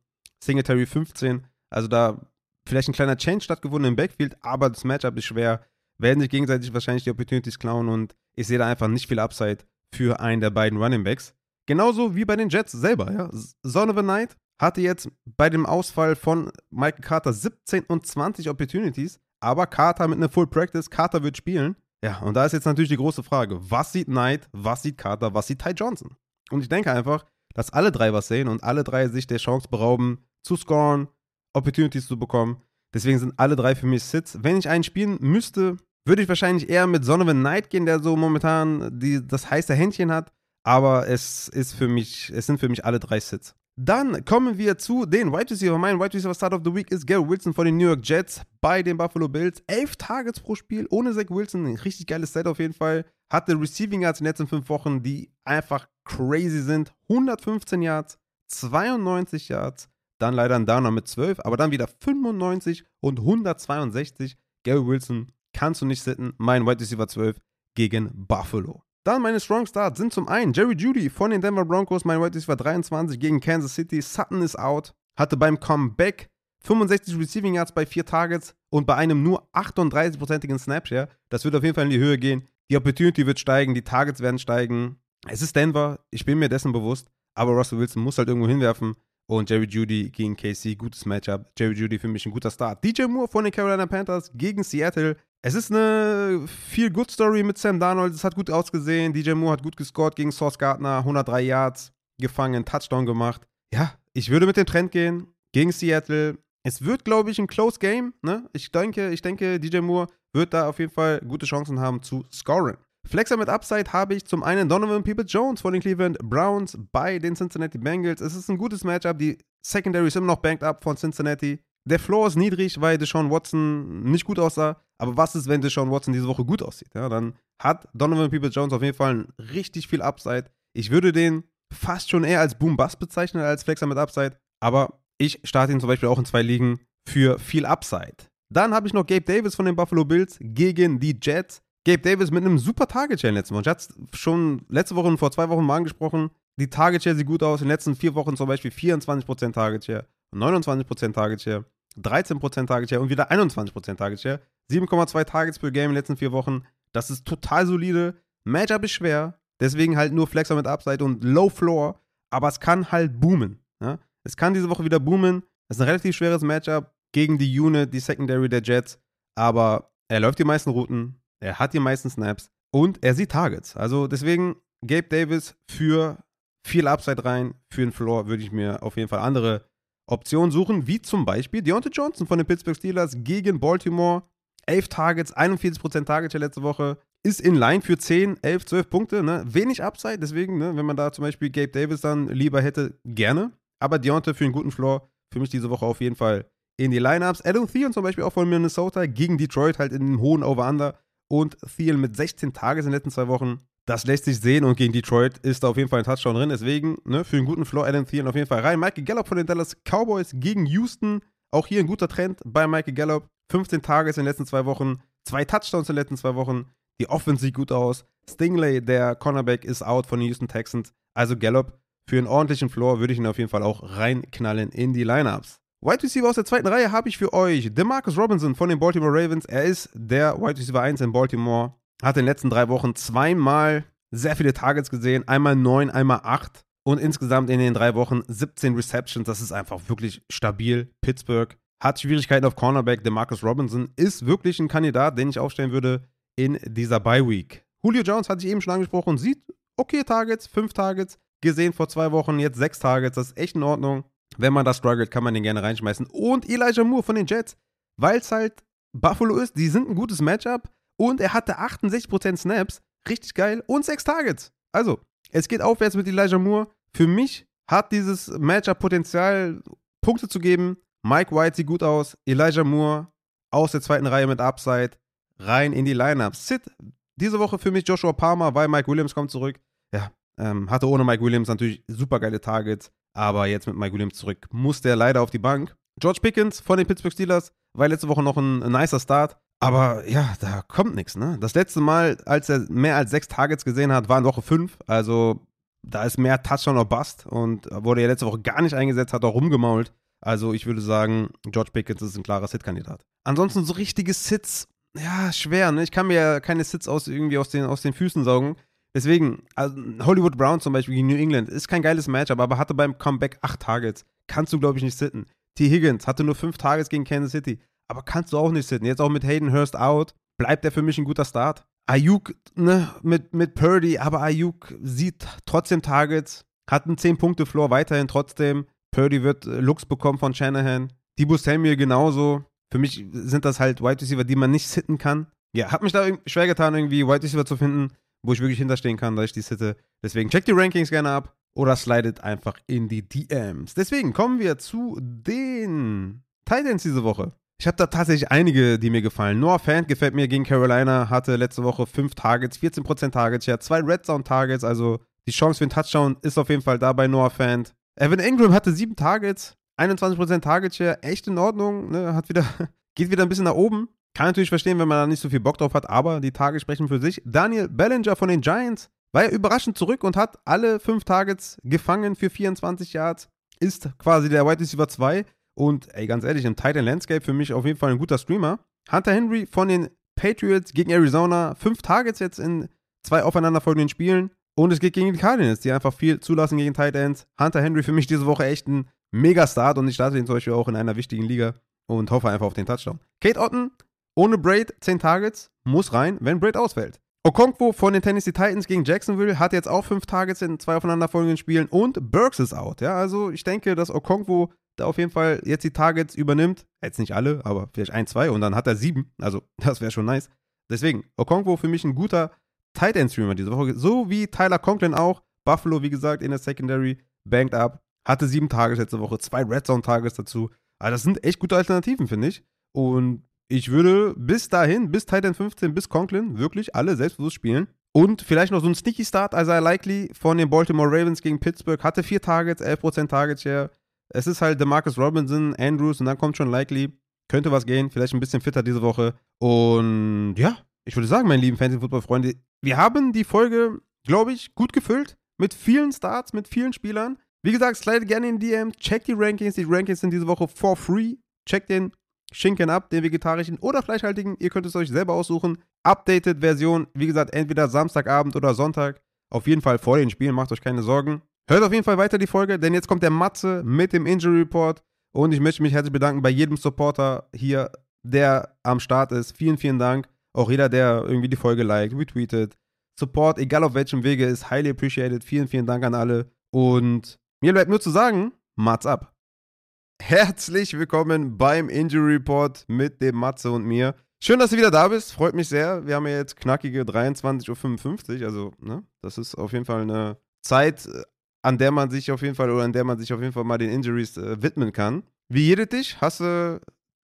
S1: Singletary 15. Also da vielleicht ein kleiner Change stattgefunden im Backfield, aber das Matchup ist schwer. Werden sich gegenseitig wahrscheinlich die Opportunities klauen und ich sehe da einfach nicht viel Upside für einen der beiden Running Backs. Genauso wie bei den Jets selber. Ja. Son of a Night hatte jetzt bei dem Ausfall von Michael Carter 17 und 20 Opportunities, aber Carter mit einer Full Practice, Carter wird spielen. Ja, und da ist jetzt natürlich die große Frage, was sieht Knight, was sieht Carter, was sieht Ty Johnson? Und ich denke einfach, dass alle drei was sehen und alle drei sich der Chance berauben, zu scoren, Opportunities zu bekommen. Deswegen sind alle drei für mich Sits. Wenn ich einen spielen müsste, würde ich wahrscheinlich eher mit Donovan Knight gehen, der so momentan die, das heiße Händchen hat. Aber es ist für mich, es sind für mich alle drei Sits. Dann kommen wir zu den Wide Receiver. Mein Wide Receiver Start of the Week ist Gary Wilson von den New York Jets bei den Buffalo Bills. Elf Targets pro Spiel ohne Zach Wilson. Ein richtig geiles Set auf jeden Fall. Hatte Receiving Yards in den letzten fünf Wochen, die einfach crazy sind. 115 Yards, 92 Yards, dann leider ein Downer mit 12, aber dann wieder 95 und 162. Gary Wilson kannst du nicht sitten. Mein Wide Receiver 12 gegen Buffalo. Dann meine Strong Starts sind zum einen Jerry Judy von den Denver Broncos, mein Wide Receiver 23 gegen Kansas City. Sutton ist out, hatte beim Comeback 65 Receiving Yards bei 4 Targets und bei einem nur 38-prozentigen Snapshare. Das wird auf jeden Fall in die Höhe gehen. Die Opportunity wird steigen, die Targets werden steigen. Es ist Denver, ich bin mir dessen bewusst, aber Russell Wilson muss halt irgendwo hinwerfen. Und Jerry Judy gegen KC, gutes Matchup. Jerry Judy für mich ein guter Start. DJ Moore von den Carolina Panthers gegen Seattle. Es ist eine viel good Story mit Sam Darnold. Es hat gut ausgesehen. DJ Moore hat gut gescored gegen Source Gardner. 103 Yards gefangen, Touchdown gemacht. Ja, ich würde mit dem Trend gehen gegen Seattle. Es wird, glaube ich, ein Close Game. Ne? Ich, denke, ich denke, DJ Moore wird da auf jeden Fall gute Chancen haben zu scoren. Flexer mit Upside habe ich zum einen Donovan People-Jones von den Cleveland Browns bei den Cincinnati Bengals. Es ist ein gutes Matchup. Die Secondary ist immer noch banked up von Cincinnati. Der Floor ist niedrig, weil Deshaun Watson nicht gut aussah. Aber was ist, wenn Deshaun Watson diese Woche gut aussieht? Ja, dann hat Donovan People-Jones auf jeden Fall richtig viel Upside. Ich würde den fast schon eher als Boom-Bust bezeichnen als Flexer mit Upside. Aber ich starte ihn zum Beispiel auch in zwei Ligen für viel Upside. Dann habe ich noch Gabe Davis von den Buffalo Bills gegen die Jets. Gabe Davis mit einem super Target Share letzten Woche. Ich hatte schon letzte Woche und vor zwei Wochen mal angesprochen. Die Target Share sieht gut aus. In den letzten vier Wochen zum Beispiel 24% Target Share, 29% Target Share, 13% Target Share und wieder 21% Target Share. 7,2 Targets per Game in den letzten vier Wochen. Das ist total solide. Matchup ist schwer. Deswegen halt nur Flexer mit Upside und Low Floor. Aber es kann halt boomen. Ja? Es kann diese Woche wieder boomen. Es ist ein relativ schweres Matchup gegen die Unit, die Secondary der Jets. Aber er läuft die meisten Routen. Er hat die meisten Snaps und er sieht Targets. Also deswegen Gabe Davis für viel Upside rein, für den Floor würde ich mir auf jeden Fall andere Optionen suchen, wie zum Beispiel Deontay Johnson von den Pittsburgh Steelers gegen Baltimore. 11 Targets, 41% Target letzte Woche. Ist in Line für 10, 11, 12 Punkte. Ne? Wenig Upside, deswegen, ne, wenn man da zum Beispiel Gabe Davis dann lieber hätte, gerne. Aber Deontay für einen guten Floor, für mich diese Woche auf jeden Fall in die Lineups. Adam Thielen zum Beispiel auch von Minnesota gegen Detroit halt in den hohen Over-Under und Thielen mit 16 Tages in den letzten zwei Wochen. Das lässt sich sehen und gegen Detroit ist da auf jeden Fall ein Touchdown drin. Deswegen ne, für einen guten Floor Adam Thielen auf jeden Fall rein. Michael Gallup von den Dallas Cowboys gegen Houston. Auch hier ein guter Trend bei Michael Gallup. 15 Tages in den letzten zwei Wochen, zwei Touchdowns in den letzten zwei Wochen. Die Offense sieht gut aus. Stingley, der Cornerback, ist out von den Houston Texans. Also Gallup für einen ordentlichen Floor würde ich ihn auf jeden Fall auch reinknallen in die Lineups. Wide Receiver aus der zweiten Reihe habe ich für euch DeMarcus Robinson von den Baltimore Ravens. Er ist der Wide Receiver 1 in Baltimore. Hat in den letzten drei Wochen zweimal sehr viele Targets gesehen. Einmal neun, einmal acht. Und insgesamt in den drei Wochen 17 Receptions. Das ist einfach wirklich stabil. Pittsburgh hat Schwierigkeiten auf Cornerback. DeMarcus Robinson ist wirklich ein Kandidat, den ich aufstellen würde in dieser Bye Week. Julio Jones hatte ich eben schon angesprochen. Sieht okay Targets, fünf Targets. Gesehen vor zwei Wochen, jetzt sechs Targets. Das ist echt in Ordnung. Wenn man da struggelt, kann man den gerne reinschmeißen. Und Elijah Moore von den Jets, weil es halt Buffalo ist, die sind ein gutes Matchup und er hatte 68% Snaps, richtig geil, und 6 Targets. Also, es geht aufwärts mit Elijah Moore. Für mich hat dieses Matchup Potenzial, Punkte zu geben. Mike White sieht gut aus, Elijah Moore aus der zweiten Reihe mit Upside, rein in die Lineups. Sid, diese Woche für mich Joshua Palmer, weil Mike Williams kommt zurück. Ja, ähm, hatte ohne Mike Williams natürlich super geile Targets. Aber jetzt mit Mike Williams zurück muss der leider auf die Bank. George Pickens von den Pittsburgh Steelers war letzte Woche noch ein nicer Start. Aber ja, da kommt nichts, ne? Das letzte Mal, als er mehr als sechs Targets gesehen hat, war in Woche fünf. Also da ist mehr Touchdown oder Bust und wurde ja letzte Woche gar nicht eingesetzt, hat auch rumgemault. Also ich würde sagen, George Pickens ist ein klarer Sit-Kandidat. Ansonsten so richtige Sits, ja, schwer, ne? Ich kann mir ja keine Sits aus, irgendwie aus den, aus den Füßen saugen. Deswegen, also Hollywood Brown zum Beispiel gegen New England ist kein geiles Matchup, aber hatte beim Comeback acht Targets. Kannst du, glaube ich, nicht sitten. T. Higgins hatte nur fünf Targets gegen Kansas City, aber kannst du auch nicht sitten. Jetzt auch mit Hayden Hurst out, bleibt er für mich ein guter Start. Ayuk, ne, mit, mit Purdy, aber Ayuk sieht trotzdem Targets, hat einen 10-Punkte-Floor weiterhin trotzdem. Purdy wird äh, Looks bekommen von Shanahan. Debo Samuel genauso. Für mich sind das halt Wide Receiver, die man nicht sitten kann. Ja, hat mich da schwer getan, irgendwie Wide Receiver zu finden, wo ich wirklich hinterstehen kann, dass ich die sitte. Deswegen checkt die Rankings gerne ab oder slidet einfach in die DMs. Deswegen kommen wir zu den Titans diese Woche. Ich habe da tatsächlich einige, die mir gefallen. Noah Fant gefällt mir gegen Carolina, hatte letzte Woche 5 Targets, 14% Targets, ja, zwei Red Zone Targets, also Die Chance für einen Touchdown ist auf jeden Fall da bei Noah Fant. Evan Ingram hatte sieben Targets, 21% Target Share, echt in Ordnung, ne? Hat wieder, geht wieder ein bisschen nach oben. Kann natürlich verstehen, wenn man da nicht so viel Bock drauf hat, aber die Tage sprechen für sich. Daniel Bellinger von den Giants war ja überraschend zurück und hat alle fünf Targets gefangen für 24 Yards. Ist quasi der Wide Receiver 2 und ey, ganz ehrlich, im Titan Landscape für mich auf jeden Fall ein guter Streamer. Hunter Henry von den Patriots gegen Arizona, fünf Targets jetzt in zwei aufeinanderfolgenden Spielen. Und es geht gegen die Cardinals, die einfach viel zulassen gegen Tight Ends. Hunter Henry für mich diese Woche echt ein Mega-Start und ich starte ihn zum Beispiel auch in einer wichtigen Liga und hoffe einfach auf den Touchdown. Kate Otten, ohne Braid, 10 Targets, muss rein, wenn Braid ausfällt. Okonkwo von den Tennessee Titans gegen Jacksonville hat jetzt auch 5 Targets in zwei aufeinanderfolgenden Spielen und Burks ist out. Ja, also ich denke, dass Okonkwo auf jeden Fall jetzt die Targets übernimmt. Jetzt nicht alle, aber vielleicht ein, zwei und dann hat er sieben. Also das wäre schon nice. Deswegen, Okonkwo für mich ein guter Tight End Streamer diese Woche. So wie Tyler Conklin auch. Buffalo, wie gesagt, in der Secondary, banked up. Hatte sieben Tages letzte Woche, zwei Red Zone Tages dazu. Aber das sind echt gute Alternativen, finde ich. Und ich würde bis dahin, bis Titan 15, bis Conklin, wirklich alle selbstbewusst spielen. Und vielleicht noch so ein Sneaky Start, Isaiah Likely von den Baltimore Ravens gegen Pittsburgh. Hatte vier Targets, 11% Target Share. Es ist halt DeMarcus Robinson, Andrews und dann kommt schon Likely. Könnte was gehen, vielleicht ein bisschen fitter diese Woche. Und ja, ich würde sagen, meine lieben Fantasy-Football-Freunde, wir haben die Folge, glaube ich, gut gefüllt. Mit vielen Starts, mit vielen Spielern. Wie gesagt, slide gerne in DM, check die Rankings. Die Rankings sind diese Woche for free. Check den Schinken ab, den vegetarischen oder fleischhaltigen. Ihr könnt es euch selber aussuchen. Updated Version, wie gesagt, entweder Samstagabend oder Sonntag. Auf jeden Fall vor den Spielen, macht euch keine Sorgen. Hört auf jeden Fall weiter die Folge, denn jetzt kommt der Matze mit dem Injury Report. Und ich möchte mich herzlich bedanken bei jedem Supporter hier, der am Start ist. Vielen, vielen Dank. Auch jeder, der irgendwie die Folge liked, retweetet. Support, egal auf welchem Wege, ist highly appreciated. Vielen, vielen Dank an alle. Und mir bleibt nur zu sagen, Mats ab. Herzlich willkommen beim Injury Report mit dem Matze und mir. Schön, dass du wieder da bist. Freut mich sehr. Wir haben ja jetzt knackige 23.55 Uhr. Also, ne, das ist auf jeden Fall eine Zeit, an der man sich auf jeden Fall oder an der man sich auf jeden Fall mal den Injuries äh, widmen kann. Wie jedet dich? Hast du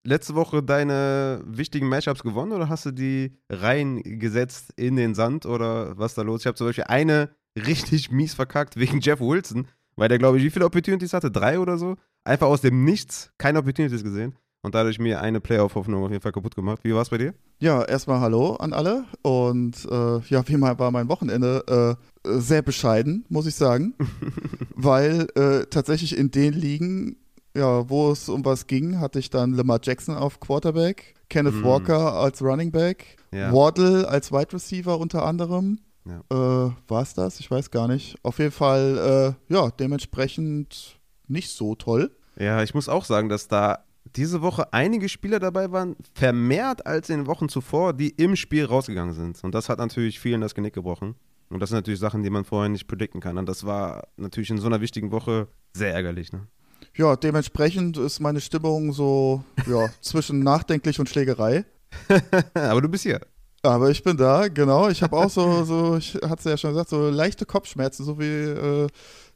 S1: letzte Woche deine wichtigen Matchups gewonnen oder hast du die reingesetzt in den Sand oder was da los? Ich habe zum Beispiel eine richtig mies verkackt wegen Jeff Wilson weil der, glaube ich, wie viele Opportunities hatte? Drei oder so? Einfach aus dem Nichts keine Opportunities gesehen und dadurch mir eine Playoff-Hoffnung auf jeden Fall kaputt gemacht. Wie war es bei dir?
S3: Ja, erstmal Hallo an alle und äh, ja, wie war mein Wochenende äh, sehr bescheiden, muss ich sagen, weil äh, tatsächlich in den Ligen, ja, wo es um was ging, hatte ich dann Lamar Jackson auf Quarterback, Kenneth mm. Walker als Running Back, ja. Waddle als Wide Receiver unter anderem ja. Äh, War es das? Ich weiß gar nicht. Auf jeden Fall, äh, ja, dementsprechend nicht so toll.
S1: Ja, ich muss auch sagen, dass da diese Woche einige Spieler dabei waren, vermehrt als in den Wochen zuvor, die im Spiel rausgegangen sind. Und das hat natürlich vielen das Genick gebrochen. Und das sind natürlich Sachen, die man vorher nicht predikten kann. Und das war natürlich in so einer wichtigen Woche sehr ärgerlich. Ne?
S3: Ja, dementsprechend ist meine Stimmung so ja, zwischen nachdenklich und Schlägerei.
S1: Aber du bist hier.
S3: Aber ich bin da, genau. Ich habe auch so, so, ich hatte es ja schon gesagt, so leichte Kopfschmerzen, so wie, äh,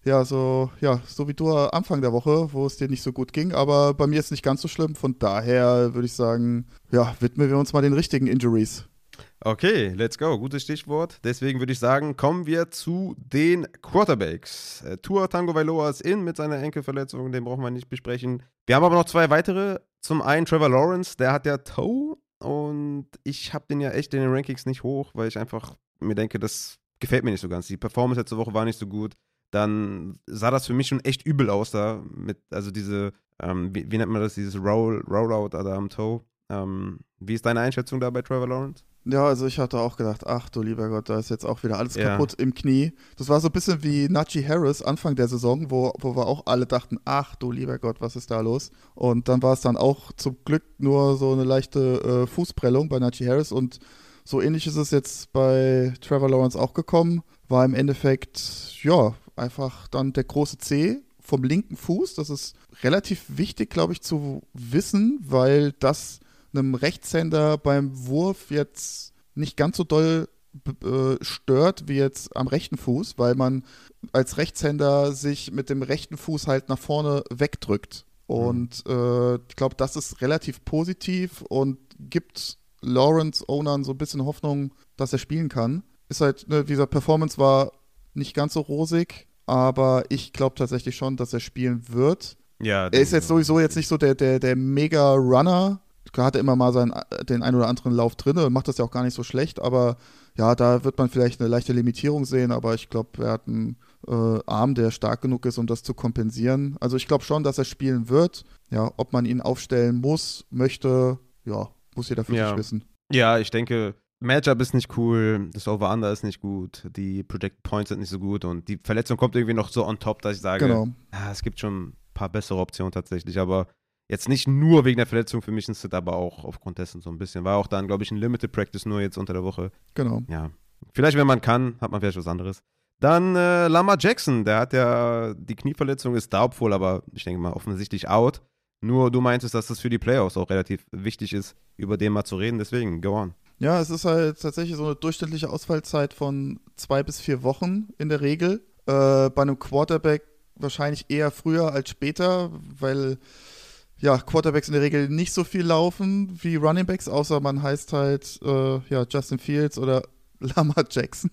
S3: ja, so, ja, so wie du Anfang der Woche, wo es dir nicht so gut ging. Aber bei mir ist nicht ganz so schlimm. Von daher würde ich sagen, ja, widmen wir uns mal den richtigen Injuries.
S1: Okay, let's go. Gutes Stichwort. Deswegen würde ich sagen, kommen wir zu den Quarterbacks. Äh, Tour Tango Vailoa ist in mit seiner Enkelverletzung, den brauchen wir nicht besprechen. Wir haben aber noch zwei weitere. Zum einen Trevor Lawrence, der hat ja Toe und ich habe den ja echt in den Rankings nicht hoch, weil ich einfach mir denke, das gefällt mir nicht so ganz. Die Performance letzte Woche war nicht so gut. Dann sah das für mich schon echt übel aus da. Mit, also diese, ähm, wie, wie, nennt man das, dieses Roll, Rollout da am Toe. Ähm, wie ist deine Einschätzung da bei Trevor Lawrence?
S3: Ja, also ich hatte auch gedacht, ach du lieber Gott, da ist jetzt auch wieder alles ja. kaputt im Knie. Das war so ein bisschen wie Najee Harris Anfang der Saison, wo, wo wir auch alle dachten, ach du lieber Gott, was ist da los? Und dann war es dann auch zum Glück nur so eine leichte äh, Fußprellung bei Najee Harris und so ähnlich ist es jetzt bei Trevor Lawrence auch gekommen. War im Endeffekt, ja, einfach dann der große C vom linken Fuß. Das ist relativ wichtig, glaube ich, zu wissen, weil das einem Rechtshänder beim Wurf jetzt nicht ganz so doll stört wie jetzt am rechten Fuß, weil man als Rechtshänder sich mit dem rechten Fuß halt nach vorne wegdrückt. Und mhm. äh, ich glaube, das ist relativ positiv und gibt Lawrence Ownern so ein bisschen Hoffnung, dass er spielen kann. Ist halt, ne, dieser Performance war nicht ganz so rosig, aber ich glaube tatsächlich schon, dass er spielen wird.
S1: Ja,
S3: er ist jetzt sowieso jetzt nicht so der, der, der Mega-Runner. Er hatte immer mal seinen, den einen oder anderen Lauf drin und macht das ja auch gar nicht so schlecht, aber ja, da wird man vielleicht eine leichte Limitierung sehen, aber ich glaube, er hat einen äh, Arm, der stark genug ist, um das zu kompensieren. Also ich glaube schon, dass er spielen wird. Ja, ob man ihn aufstellen muss, möchte, ja, muss jeder für ja. sich wissen.
S1: Ja, ich denke, Matchup ist nicht cool, das Over-Under ist nicht gut, die Project Points sind nicht so gut und die Verletzung kommt irgendwie noch so on top, dass ich sage, genau. ja, es gibt schon ein paar bessere Optionen tatsächlich, aber jetzt nicht nur wegen der Verletzung für mich ein Sit, aber auch aufgrund dessen so ein bisschen. War auch dann, glaube ich, ein Limited Practice nur jetzt unter der Woche.
S3: Genau.
S1: Ja. Vielleicht, wenn man kann, hat man vielleicht was anderes. Dann äh, Lama Jackson, der hat ja die Knieverletzung, ist da obwohl, aber ich denke mal offensichtlich out. Nur du meintest, dass das für die Playoffs auch relativ wichtig ist, über den mal zu reden, deswegen go on.
S3: Ja, es ist halt tatsächlich so eine durchschnittliche Ausfallzeit von zwei bis vier Wochen in der Regel. Äh, bei einem Quarterback wahrscheinlich eher früher als später, weil ja, Quarterbacks in der Regel nicht so viel laufen wie Runningbacks, außer man heißt halt äh, ja, Justin Fields oder Lama Jackson.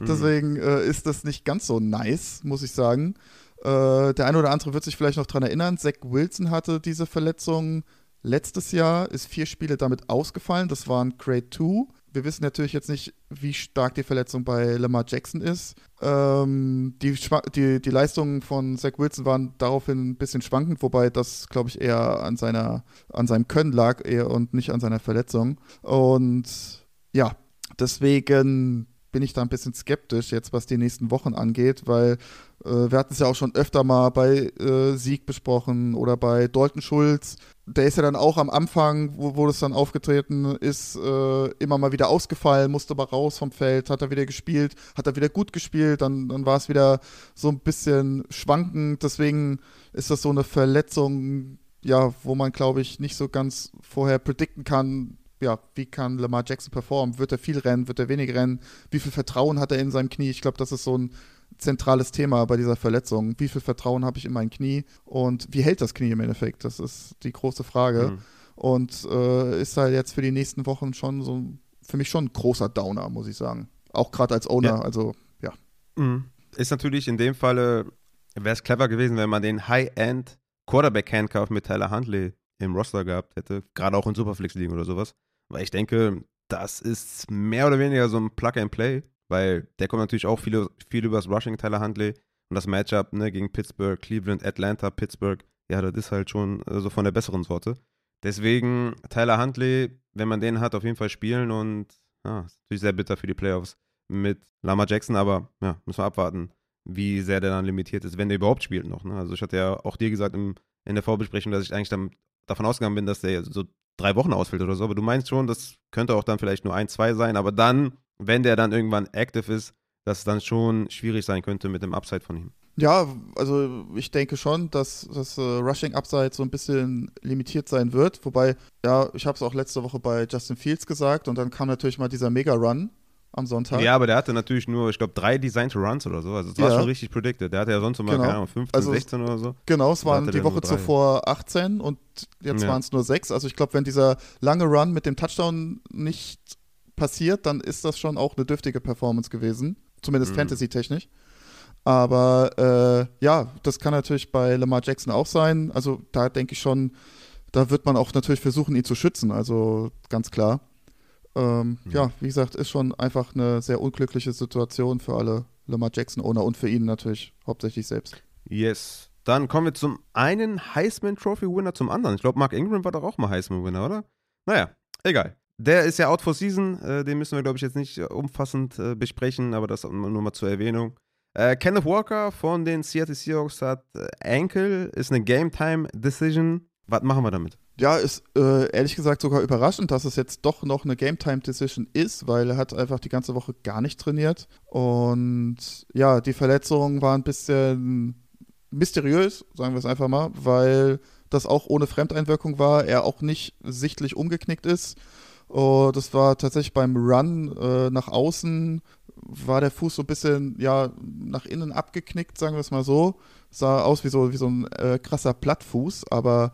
S3: Mhm. Deswegen äh, ist das nicht ganz so nice, muss ich sagen. Äh, der eine oder andere wird sich vielleicht noch daran erinnern. Zach Wilson hatte diese Verletzung letztes Jahr, ist vier Spiele damit ausgefallen. Das waren Grade 2. Wir wissen natürlich jetzt nicht, wie stark die Verletzung bei Lamar Jackson ist. Ähm, die, die, die Leistungen von Zach Wilson waren daraufhin ein bisschen schwankend, wobei das, glaube ich, eher an, seiner, an seinem Können lag eher und nicht an seiner Verletzung. Und ja, deswegen bin ich da ein bisschen skeptisch jetzt, was die nächsten Wochen angeht, weil wir hatten es ja auch schon öfter mal bei äh, Sieg besprochen oder bei Dalton Schulz. Der ist ja dann auch am Anfang, wo, wo das dann aufgetreten ist, äh, immer mal wieder ausgefallen, musste aber raus vom Feld, hat er wieder gespielt, hat er wieder gut gespielt, dann, dann war es wieder so ein bisschen schwankend. Deswegen ist das so eine Verletzung, ja, wo man, glaube ich, nicht so ganz vorher predikten kann, ja, wie kann Lamar Jackson performen? Wird er viel rennen? Wird er wenig rennen? Wie viel Vertrauen hat er in seinem Knie? Ich glaube, das ist so ein zentrales Thema bei dieser Verletzung. Wie viel Vertrauen habe ich in mein Knie? Und wie hält das Knie im Endeffekt? Das ist die große Frage. Mhm. Und äh, ist halt jetzt für die nächsten Wochen schon so für mich schon ein großer Downer, muss ich sagen. Auch gerade als Owner, ja. also ja.
S1: Mhm. Ist natürlich in dem Falle, wäre es clever gewesen, wenn man den High-End Quarterback-Handcuff mit Tyler Huntley im Roster gehabt hätte, gerade auch in Superflex-Ligen oder sowas. Weil ich denke, das ist mehr oder weniger so ein Plug-and-Play, weil der kommt natürlich auch viel, viel übers Rushing, Tyler Huntley. Und das Matchup ne, gegen Pittsburgh, Cleveland, Atlanta, Pittsburgh, ja, das ist halt schon äh, so von der besseren Sorte. Deswegen Tyler Huntley, wenn man den hat, auf jeden Fall spielen und ja, ist natürlich sehr bitter für die Playoffs mit Lama Jackson, aber ja, müssen wir abwarten, wie sehr der dann limitiert ist, wenn der überhaupt spielt noch. Ne? Also ich hatte ja auch dir gesagt im, in der Vorbesprechung, dass ich eigentlich dann davon ausgegangen bin, dass der so drei Wochen ausfällt oder so. Aber du meinst schon, das könnte auch dann vielleicht nur ein, zwei sein. Aber dann, wenn der dann irgendwann active ist, dass es dann schon schwierig sein könnte mit dem Upside von ihm.
S3: Ja, also ich denke schon, dass das äh, Rushing Upside so ein bisschen limitiert sein wird. Wobei, ja, ich habe es auch letzte Woche bei Justin Fields gesagt und dann kam natürlich mal dieser Mega-Run am Sonntag.
S1: Ja, aber der hatte natürlich nur, ich glaube, drei Designed Runs oder so. Also das war schon richtig predicted. Der hatte ja sonst immer, genau. keine Ahnung, 15, also, 16 oder so.
S3: Genau, es waren die Woche zuvor 18 und jetzt ja. waren es nur 6. Also ich glaube, wenn dieser lange Run mit dem Touchdown nicht passiert, dann ist das schon auch eine dürftige Performance gewesen. Zumindest mhm. Fantasy-technisch. Aber äh, ja, das kann natürlich bei Lamar Jackson auch sein. Also da denke ich schon, da wird man auch natürlich versuchen, ihn zu schützen. Also ganz klar. Ähm, mhm. Ja, wie gesagt, ist schon einfach eine sehr unglückliche Situation für alle Lamar Jackson-Owner und für ihn natürlich hauptsächlich selbst.
S1: Yes. Dann kommen wir zum einen Heisman Trophy-Winner zum anderen. Ich glaube, Mark Ingram war doch auch mal Heisman-Winner, oder? Naja, egal. Der ist ja out for season. Äh, den müssen wir, glaube ich, jetzt nicht umfassend äh, besprechen, aber das nur mal zur Erwähnung. Äh, Kenneth Walker von den Seattle Seahawks hat äh, Ankle, ist eine Game-Time-Decision. Was machen wir damit?
S3: Ja, ist äh, ehrlich gesagt sogar überraschend, dass es jetzt doch noch eine Game Time Decision ist, weil er hat einfach die ganze Woche gar nicht trainiert. Und ja, die Verletzung war ein bisschen mysteriös, sagen wir es einfach mal, weil das auch ohne Fremdeinwirkung war, er auch nicht sichtlich umgeknickt ist. Oh, das war tatsächlich beim Run äh, nach außen, war der Fuß so ein bisschen ja, nach innen abgeknickt, sagen wir es mal so. Sah aus wie so, wie so ein äh, krasser Plattfuß, aber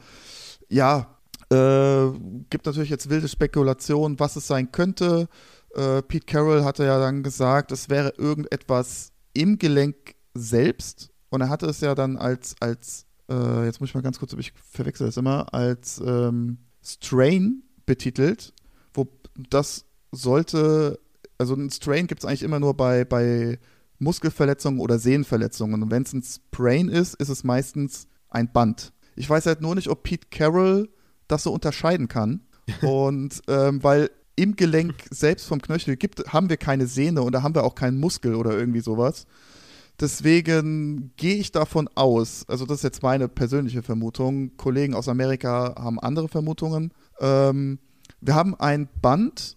S3: ja, äh, gibt natürlich jetzt wilde Spekulationen, was es sein könnte. Äh, Pete Carroll hatte ja dann gesagt, es wäre irgendetwas im Gelenk selbst und er hatte es ja dann als, als äh, jetzt muss ich mal ganz kurz, ich verwechsel das immer, als ähm, Strain betitelt, wo das sollte, also ein Strain gibt es eigentlich immer nur bei, bei Muskelverletzungen oder Sehnenverletzungen. Und wenn es ein Sprain ist, ist es meistens ein Band. Ich weiß halt nur nicht, ob Pete Carroll das so unterscheiden kann. und ähm, weil im Gelenk selbst vom Knöchel gibt, haben wir keine Sehne und da haben wir auch keinen Muskel oder irgendwie sowas. Deswegen gehe ich davon aus, also das ist jetzt meine persönliche Vermutung, Kollegen aus Amerika haben andere Vermutungen. Ähm, wir haben ein Band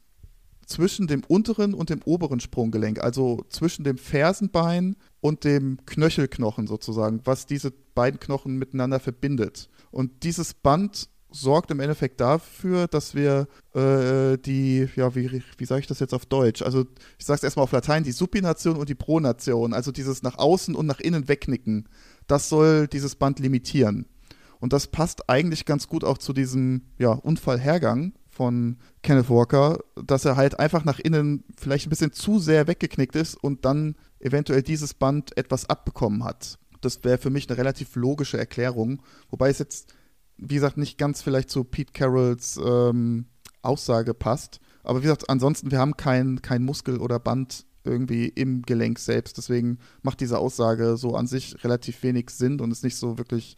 S3: zwischen dem unteren und dem oberen Sprunggelenk, also zwischen dem Fersenbein und dem Knöchelknochen sozusagen, was diese beiden Knochen miteinander verbindet. Und dieses Band sorgt im Endeffekt dafür, dass wir äh, die, ja, wie, wie sage ich das jetzt auf Deutsch? Also ich sage es erstmal auf Latein, die Supination und die Pronation, also dieses nach außen und nach innen wegnicken, das soll dieses Band limitieren. Und das passt eigentlich ganz gut auch zu diesem ja, Unfallhergang von Kenneth Walker, dass er halt einfach nach innen vielleicht ein bisschen zu sehr weggeknickt ist und dann eventuell dieses Band etwas abbekommen hat. Das wäre für mich eine relativ logische Erklärung, wobei es jetzt wie gesagt, nicht ganz vielleicht zu Pete Carrolls ähm, Aussage passt. Aber wie gesagt, ansonsten, wir haben kein, kein Muskel oder Band irgendwie im Gelenk selbst. Deswegen macht diese Aussage so an sich relativ wenig Sinn und ist nicht so wirklich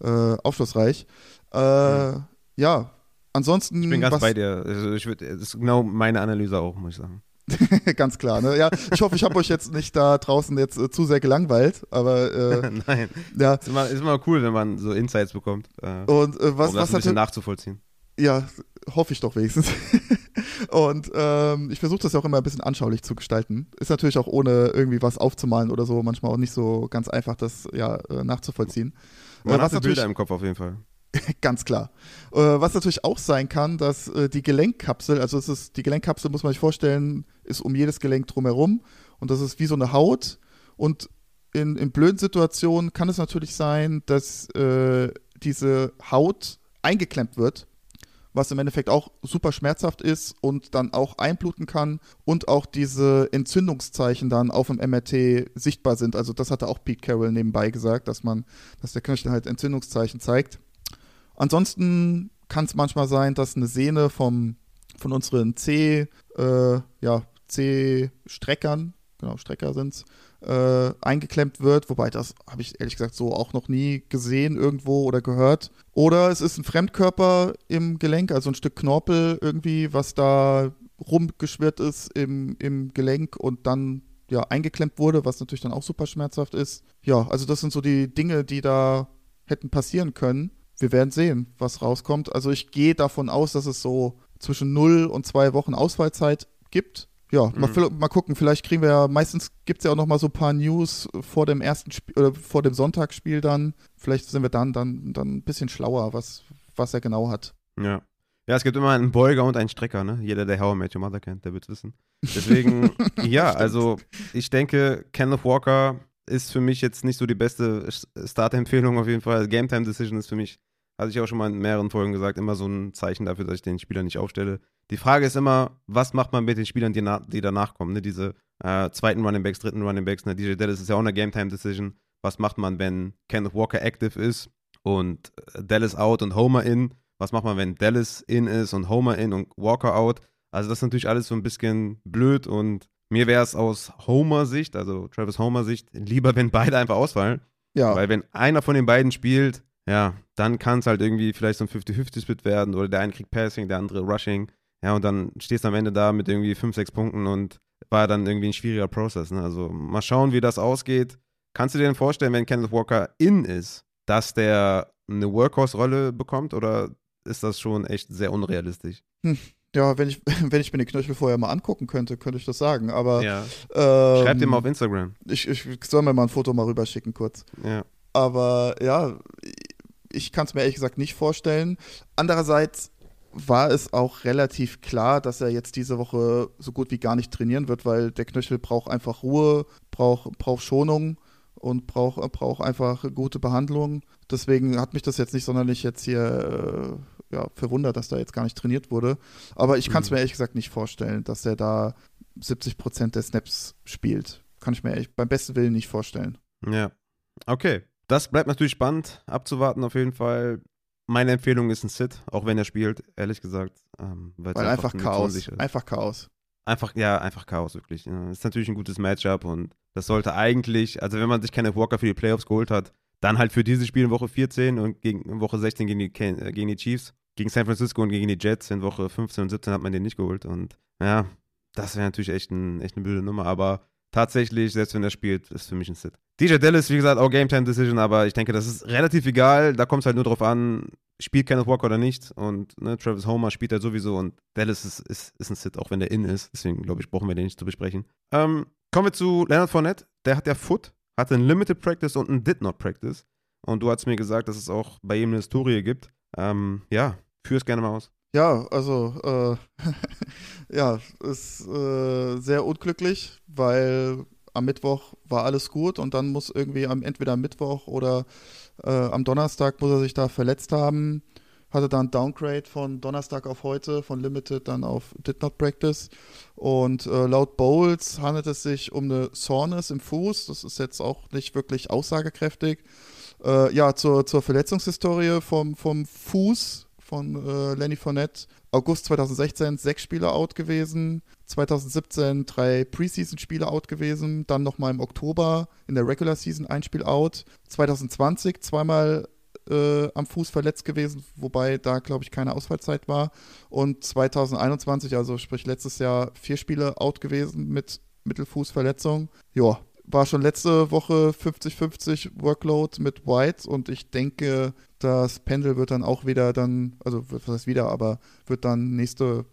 S3: äh, aufschlussreich. Äh, mhm. Ja, ansonsten.
S1: Ich bin ganz bei dir. Also ich würd, das ist genau meine Analyse auch, muss ich sagen.
S3: Ganz klar, ne? Ja, ich hoffe, ich habe euch jetzt nicht da draußen jetzt äh, zu sehr gelangweilt, aber äh,
S1: Nein. Ja. Ist immer, ist immer cool, wenn man so Insights bekommt.
S3: Äh, und äh, was,
S1: um das was ein bisschen nachzuvollziehen.
S3: Ja, hoffe ich doch wenigstens. und ähm, ich versuche das ja auch immer ein bisschen anschaulich zu gestalten. Ist natürlich auch ohne irgendwie was aufzumalen oder so manchmal auch nicht so ganz einfach, das ja äh, nachzuvollziehen.
S1: Man äh, hat Bilder im Kopf auf jeden Fall.
S3: Ganz klar. Äh, was natürlich auch sein kann, dass äh, die Gelenkkapsel, also es ist, die Gelenkkapsel muss man sich vorstellen, ist um jedes Gelenk drumherum und das ist wie so eine Haut. Und in, in blöden Situationen kann es natürlich sein, dass äh, diese Haut eingeklemmt wird, was im Endeffekt auch super schmerzhaft ist und dann auch einbluten kann und auch diese Entzündungszeichen dann auf dem MRT sichtbar sind. Also das hatte auch Pete Carroll nebenbei gesagt, dass man, dass der Knöchel halt Entzündungszeichen zeigt. Ansonsten kann es manchmal sein, dass eine Sehne vom, von unseren C, äh, ja, C-Streckern, genau, Strecker sind äh, eingeklemmt wird, wobei das habe ich ehrlich gesagt so auch noch nie gesehen irgendwo oder gehört. Oder es ist ein Fremdkörper im Gelenk, also ein Stück Knorpel irgendwie, was da rumgeschwirrt ist im, im Gelenk und dann ja eingeklemmt wurde, was natürlich dann auch super schmerzhaft ist. Ja, also das sind so die Dinge, die da hätten passieren können wir werden sehen, was rauskommt. Also ich gehe davon aus, dass es so zwischen 0 und 2 Wochen Ausfallzeit gibt. Ja, mhm. mal, mal, gucken, vielleicht kriegen wir ja, meistens gibt es ja auch noch mal so ein paar News vor dem ersten Spiel oder vor dem Sonntagsspiel dann. Vielleicht sind wir dann, dann, dann ein bisschen schlauer, was, was er genau hat.
S1: Ja. Ja, es gibt immer einen Beuger und einen Strecker, ne? Jeder, der How I Met Your Mother kennt, der wird es wissen. Deswegen, ja, also ich denke, Kenneth Walker ist für mich jetzt nicht so die beste Startempfehlung auf jeden Fall. Game Time Decision ist für mich hatte ich auch schon mal in mehreren Folgen gesagt, immer so ein Zeichen dafür, dass ich den Spieler nicht aufstelle. Die Frage ist immer, was macht man mit den Spielern, die, die danach kommen? Ne? Diese äh, zweiten Running Backs, dritten Running Backs. Ne? DJ Dallas ist ja auch eine Game Time Decision. Was macht man, wenn Kenneth Walker active ist und äh, Dallas out und Homer in? Was macht man, wenn Dallas in ist und Homer in und Walker out? Also das ist natürlich alles so ein bisschen blöd und mir wäre es aus Homer-Sicht, also Travis Homer-Sicht, lieber, wenn beide einfach ausfallen. Ja. Weil wenn einer von den beiden spielt, ja, dann kann es halt irgendwie vielleicht so ein 50-50-Split werden oder der eine kriegt Passing, der andere Rushing. Ja, und dann stehst du am Ende da mit irgendwie 5, 6 Punkten und war dann irgendwie ein schwieriger Prozess. Ne? Also mal schauen, wie das ausgeht. Kannst du dir denn vorstellen, wenn Kenneth Walker in ist, dass der eine Workhorse-Rolle bekommt oder ist das schon echt sehr unrealistisch?
S3: Hm. Ja, wenn ich, wenn ich mir den Knöchel vorher mal angucken könnte, könnte ich das sagen. Aber
S1: ja. ähm, schreib dir mal auf Instagram.
S3: Ich, ich soll mir mal ein Foto mal rüberschicken kurz.
S1: Ja.
S3: Aber ja, ich kann es mir ehrlich gesagt nicht vorstellen. Andererseits war es auch relativ klar, dass er jetzt diese Woche so gut wie gar nicht trainieren wird, weil der Knöchel braucht einfach Ruhe, braucht, braucht Schonung und braucht, braucht einfach gute Behandlung. Deswegen hat mich das jetzt nicht sonderlich jetzt hier äh, ja, verwundert, dass da jetzt gar nicht trainiert wurde. Aber ich kann es mhm. mir ehrlich gesagt nicht vorstellen, dass er da 70 Prozent der Snaps spielt. kann ich mir echt beim besten Willen nicht vorstellen.
S1: Ja. Okay. Das bleibt natürlich spannend, abzuwarten auf jeden Fall. Meine Empfehlung ist ein Sit, auch wenn er spielt, ehrlich gesagt.
S3: Ähm, Weil einfach, einfach Chaos. Einfach Chaos.
S1: Einfach, ja, einfach Chaos, wirklich. Ja, ist natürlich ein gutes Matchup und das sollte eigentlich, also wenn man sich keine Walker für die Playoffs geholt hat, dann halt für dieses Spiel in Woche 14 und gegen Woche 16 gegen die, äh, gegen die Chiefs, gegen San Francisco und gegen die Jets in Woche 15 und 17 hat man den nicht geholt. Und ja, das wäre natürlich echt, ein, echt eine blöde Nummer. Aber tatsächlich, selbst wenn er spielt, ist für mich ein Sit. DJ Dallas, wie gesagt, auch Game Time Decision, aber ich denke, das ist relativ egal. Da kommt es halt nur drauf an, spielt Kenneth Walker oder nicht. Und ne, Travis Homer spielt er sowieso und Dallas ist, ist, ist ein Sit, auch wenn der in ist. Deswegen, glaube ich, brauchen wir den nicht zu besprechen. Ähm, kommen wir zu Leonard Fournette. Der hat ja Foot, hatte ein Limited Practice und ein Did Not Practice. Und du hast mir gesagt, dass es auch bei ihm eine Historie gibt. Ähm, ja, führ es gerne mal aus.
S3: Ja, also, äh, ja, ist äh, sehr unglücklich, weil am Mittwoch war alles gut und dann muss irgendwie am, entweder Mittwoch oder äh, am Donnerstag muss er sich da verletzt haben. Hatte dann Downgrade von Donnerstag auf heute, von Limited dann auf Did Not Practice. Und äh, laut Bowles handelt es sich um eine Soreness im Fuß. Das ist jetzt auch nicht wirklich aussagekräftig. Äh, ja, zur, zur Verletzungshistorie vom, vom Fuß von äh, Lenny Fournette. August 2016 sechs Spiele out gewesen, 2017 drei Preseason-Spiele out gewesen, dann nochmal im Oktober in der Regular Season ein Spiel out, 2020 zweimal äh, am Fuß verletzt gewesen, wobei da, glaube ich, keine Ausfallzeit war. Und 2021, also sprich letztes Jahr, vier Spiele out gewesen mit Mittelfußverletzung. Ja, war schon letzte Woche 50-50 Workload mit White und ich denke, das Pendel wird dann auch wieder dann, also was heißt wieder, aber wird dann nächste,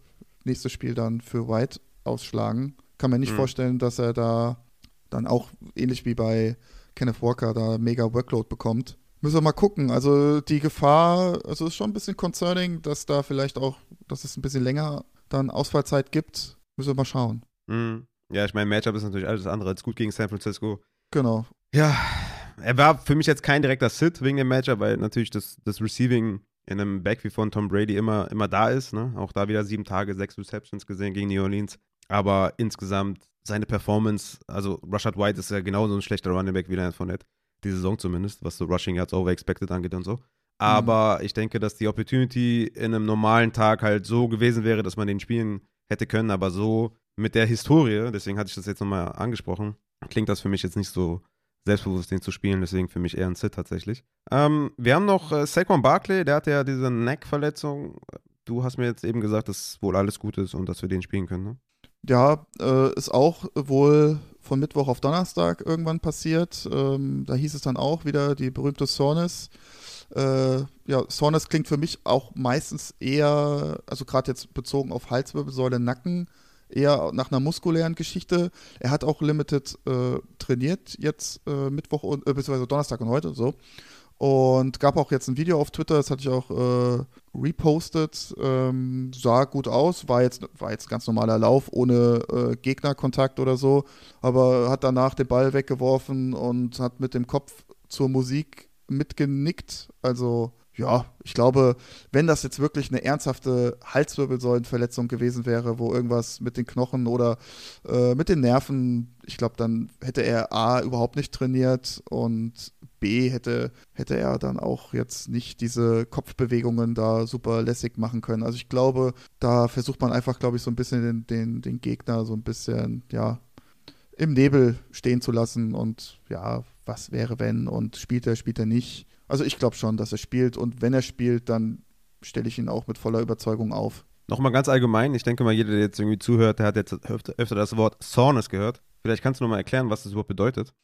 S3: nächstes Spiel dann für White ausschlagen. Kann mir nicht mhm. vorstellen, dass er da dann auch ähnlich wie bei Kenneth Walker da mega Workload bekommt. Müssen wir mal gucken. Also die Gefahr, also ist schon ein bisschen concerning, dass da vielleicht auch, dass es ein bisschen länger dann Ausfallzeit gibt. Müssen wir mal schauen.
S1: Mhm. Ja, ich meine, Matchup ist natürlich alles andere als gut gegen San Francisco.
S3: Genau.
S1: Ja, er war für mich jetzt kein direkter Sit wegen dem Matchup, weil natürlich das, das Receiving in einem Back wie von Tom Brady immer, immer da ist. Ne? Auch da wieder sieben Tage, sechs Receptions gesehen gegen New Orleans. Aber insgesamt seine Performance, also Rashad White ist ja genauso ein schlechter Running Back wie Leonard Fournette. Die Saison zumindest, was so Rushing Yards over expected angeht und so. Aber mhm. ich denke, dass die Opportunity in einem normalen Tag halt so gewesen wäre, dass man den spielen hätte können, aber so mit der Historie, deswegen hatte ich das jetzt nochmal angesprochen, klingt das für mich jetzt nicht so selbstbewusst, den zu spielen, deswegen für mich eher ein Sit tatsächlich. Ähm, wir haben noch äh, Saquon Barkley, der hat ja diese Neck-Verletzung. Du hast mir jetzt eben gesagt, dass wohl alles gut ist und dass wir den spielen können, ne?
S3: Ja, äh, ist auch wohl von Mittwoch auf Donnerstag irgendwann passiert. Ähm, da hieß es dann auch wieder die berühmte Soreness. Äh, ja, Soreness klingt für mich auch meistens eher, also gerade jetzt bezogen auf Halswirbelsäule, Nacken, eher nach einer muskulären Geschichte. Er hat auch Limited äh, trainiert, jetzt äh, Mittwoch und äh, beziehungsweise Donnerstag und heute so. Und gab auch jetzt ein Video auf Twitter, das hatte ich auch äh, repostet. Ähm, sah gut aus, war jetzt, war jetzt ganz normaler Lauf, ohne äh, Gegnerkontakt oder so, aber hat danach den Ball weggeworfen und hat mit dem Kopf zur Musik mitgenickt. Also ja, ich glaube, wenn das jetzt wirklich eine ernsthafte Halswirbelsäulenverletzung gewesen wäre, wo irgendwas mit den Knochen oder äh, mit den Nerven, ich glaube, dann hätte er A überhaupt nicht trainiert und B hätte, hätte er dann auch jetzt nicht diese Kopfbewegungen da super lässig machen können. Also ich glaube, da versucht man einfach, glaube ich, so ein bisschen den, den, den Gegner so ein bisschen, ja, im Nebel stehen zu lassen und ja, was wäre wenn und spielt er, spielt er nicht also ich glaube schon, dass er spielt und wenn er spielt, dann stelle ich ihn auch mit voller Überzeugung auf.
S1: Nochmal ganz allgemein, ich denke mal, jeder, der jetzt irgendwie zuhört, der hat jetzt öfter, öfter das Wort Soreness gehört. Vielleicht kannst du nochmal erklären, was das überhaupt bedeutet.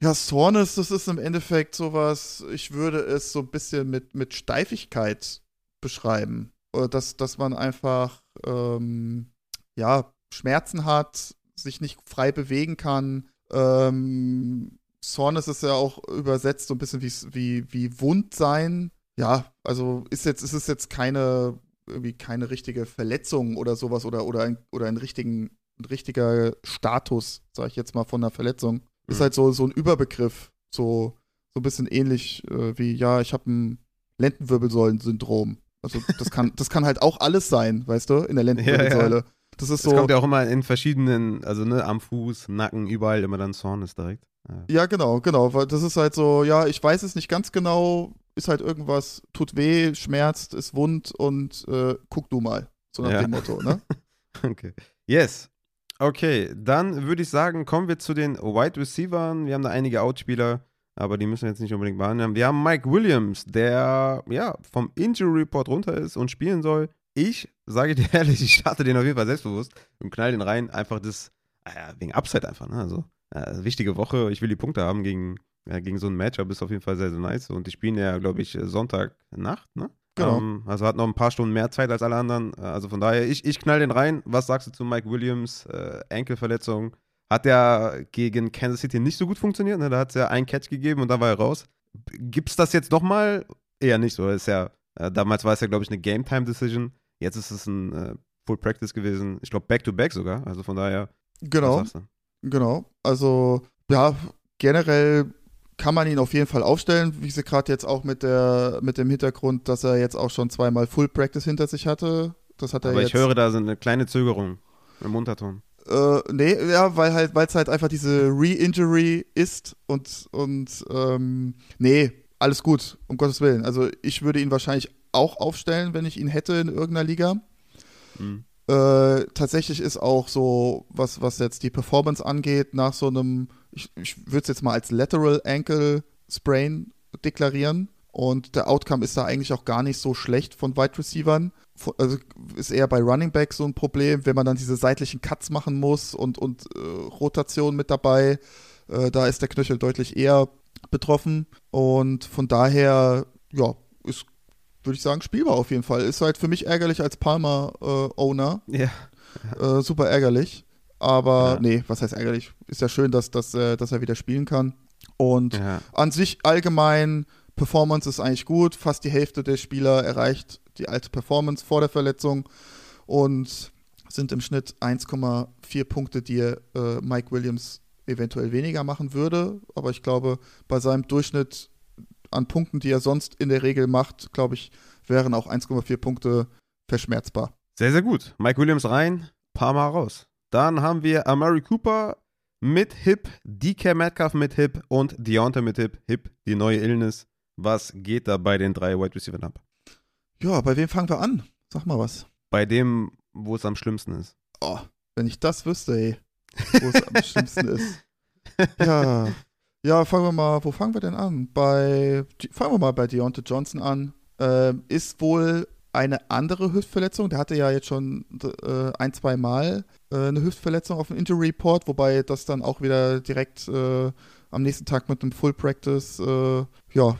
S3: Ja, Soreness, das ist im Endeffekt sowas, ich würde es so ein bisschen mit, mit Steifigkeit beschreiben. Dass, dass man einfach, ähm, ja, Schmerzen hat, sich nicht frei bewegen kann, ähm, Soreness ist ja auch übersetzt so ein bisschen wie, wie, wie Wund sein. Ja, also ist jetzt, ist es jetzt keine, irgendwie keine richtige Verletzung oder sowas oder, oder, ein, oder ein, richtigen, ein richtiger Status, sag ich jetzt mal, von einer Verletzung. Mhm. Ist halt so, so ein Überbegriff, so, so ein bisschen ähnlich äh, wie, ja, ich habe ein Lendenwirbelsäulen-Syndrom. Also das kann, das kann halt auch alles sein, weißt du, in der Lendenwirbelsäule. Ja, ja. Das ist
S1: Es
S3: so.
S1: kommt ja auch immer in verschiedenen, also ne, am Fuß, Nacken, überall immer dann Soreness direkt. Ja.
S3: Ja, genau, genau. Weil das ist halt so, ja, ich weiß es nicht ganz genau, ist halt irgendwas, tut weh, schmerzt, ist wund und äh, guck du mal. So nach
S1: Ja.
S3: dem Motto, ne?
S1: Okay. Yes. Okay, dann würde ich sagen, kommen wir zu den Wide Receivers. Wir haben da einige Outspieler, aber die müssen wir jetzt nicht unbedingt behandeln. Wir haben Mike Williams, der ja vom Injury Report runter ist und spielen soll. Ich sage dir ehrlich, ich starte den auf jeden Fall selbstbewusst und knall den rein. Einfach das, ja, wegen Upside einfach, ne? Also, äh, wichtige Woche. Ich will die Punkte haben gegen, ja, gegen so ein Matchup, ist auf jeden Fall sehr, sehr nice. Und die spielen ja, glaube ich, Sonntagnacht, ne?
S3: Genau.
S1: Ähm, also hat noch ein paar Stunden mehr Zeit als alle anderen. Äh, Also von daher, ich, ich knall den rein. Was sagst du zu Mike Williams? Äh, Enkelverletzung. Hat ja gegen Kansas City nicht so gut funktioniert. Ne? Da hat es ja einen Catch gegeben und dann war er raus. Gibt es das jetzt nochmal? Eher nicht so. Ist ja, äh, damals war es ja, glaube ich, eine Game-Time-Decision. Jetzt ist es ein äh, Full Practice gewesen. Ich glaube, Back-to-Back sogar. Also von daher,
S3: Genau, genau. Also, ja, generell kann man ihn auf jeden Fall aufstellen, wie sie gerade jetzt auch mit der mit dem Hintergrund, dass er jetzt auch schon zweimal Full Practice hinter sich hatte. Das hat er
S1: Aber
S3: jetzt.
S1: ich höre da so eine kleine Zögerung im Unterton.
S3: Äh, nee, ja, weil halt, weil es halt einfach diese Re-Injury ist und, und ähm, nee, alles gut, um Gottes Willen. Also ich würde ihn wahrscheinlich auch aufstellen, wenn ich ihn hätte in irgendeiner Liga.
S1: Mhm.
S3: Äh, tatsächlich ist auch so, was, was jetzt die Performance angeht, nach so einem, ich, ich würde es jetzt mal als Lateral Ankle Sprain deklarieren. Und der Outcome ist da eigentlich auch gar nicht so schlecht von Wide Receivern. Also ist eher bei Running Back so ein Problem, wenn man dann diese seitlichen Cuts machen muss und, und äh, Rotation mit dabei. Äh, da ist der Knöchel deutlich eher betroffen. Und von daher, ja, ist, würde ich sagen, spielbar auf jeden Fall. Ist halt für mich ärgerlich als Palmer-Owner.
S1: Ja.
S3: Äh, super ärgerlich. Aber
S1: Ja.
S3: nee, was heißt ärgerlich? Ist ja schön, dass, dass, äh, dass er wieder spielen kann. Und
S1: ja.
S3: an sich allgemein, Performance ist eigentlich gut. Fast die Hälfte der Spieler erreicht die alte Performance vor der Verletzung und sind im Schnitt 1,4 Punkte, die äh, Mike Williams eventuell weniger machen würde. Aber ich glaube, bei seinem Durchschnitt an Punkten, die er sonst in der Regel macht, glaube ich, wären auch 1,4 Punkte verschmerzbar.
S1: Sehr, sehr gut. Mike Williams rein, paar Mal raus. Dann haben wir Amari Cooper mit Hip, DK Metcalf mit Hip und Deontay mit Hip. Hip, die neue Illness. Was geht da bei den drei Wide Receivers ab?
S3: Ja, bei wem fangen wir an? Sag mal was.
S1: Bei dem, wo es am schlimmsten ist.
S3: Oh, wenn ich das wüsste, ey, wo es am schlimmsten ist. Ja. Ja, fangen wir mal, wo fangen wir denn an? Bei, fangen wir mal bei Deontay Johnson an. Ähm, ist wohl eine andere Hüftverletzung. Der hatte ja jetzt schon äh, ein, zwei Mal äh, eine Hüftverletzung auf dem Injury Report, wobei das dann auch wieder direkt äh, am nächsten Tag mit einem Full Practice äh, ja,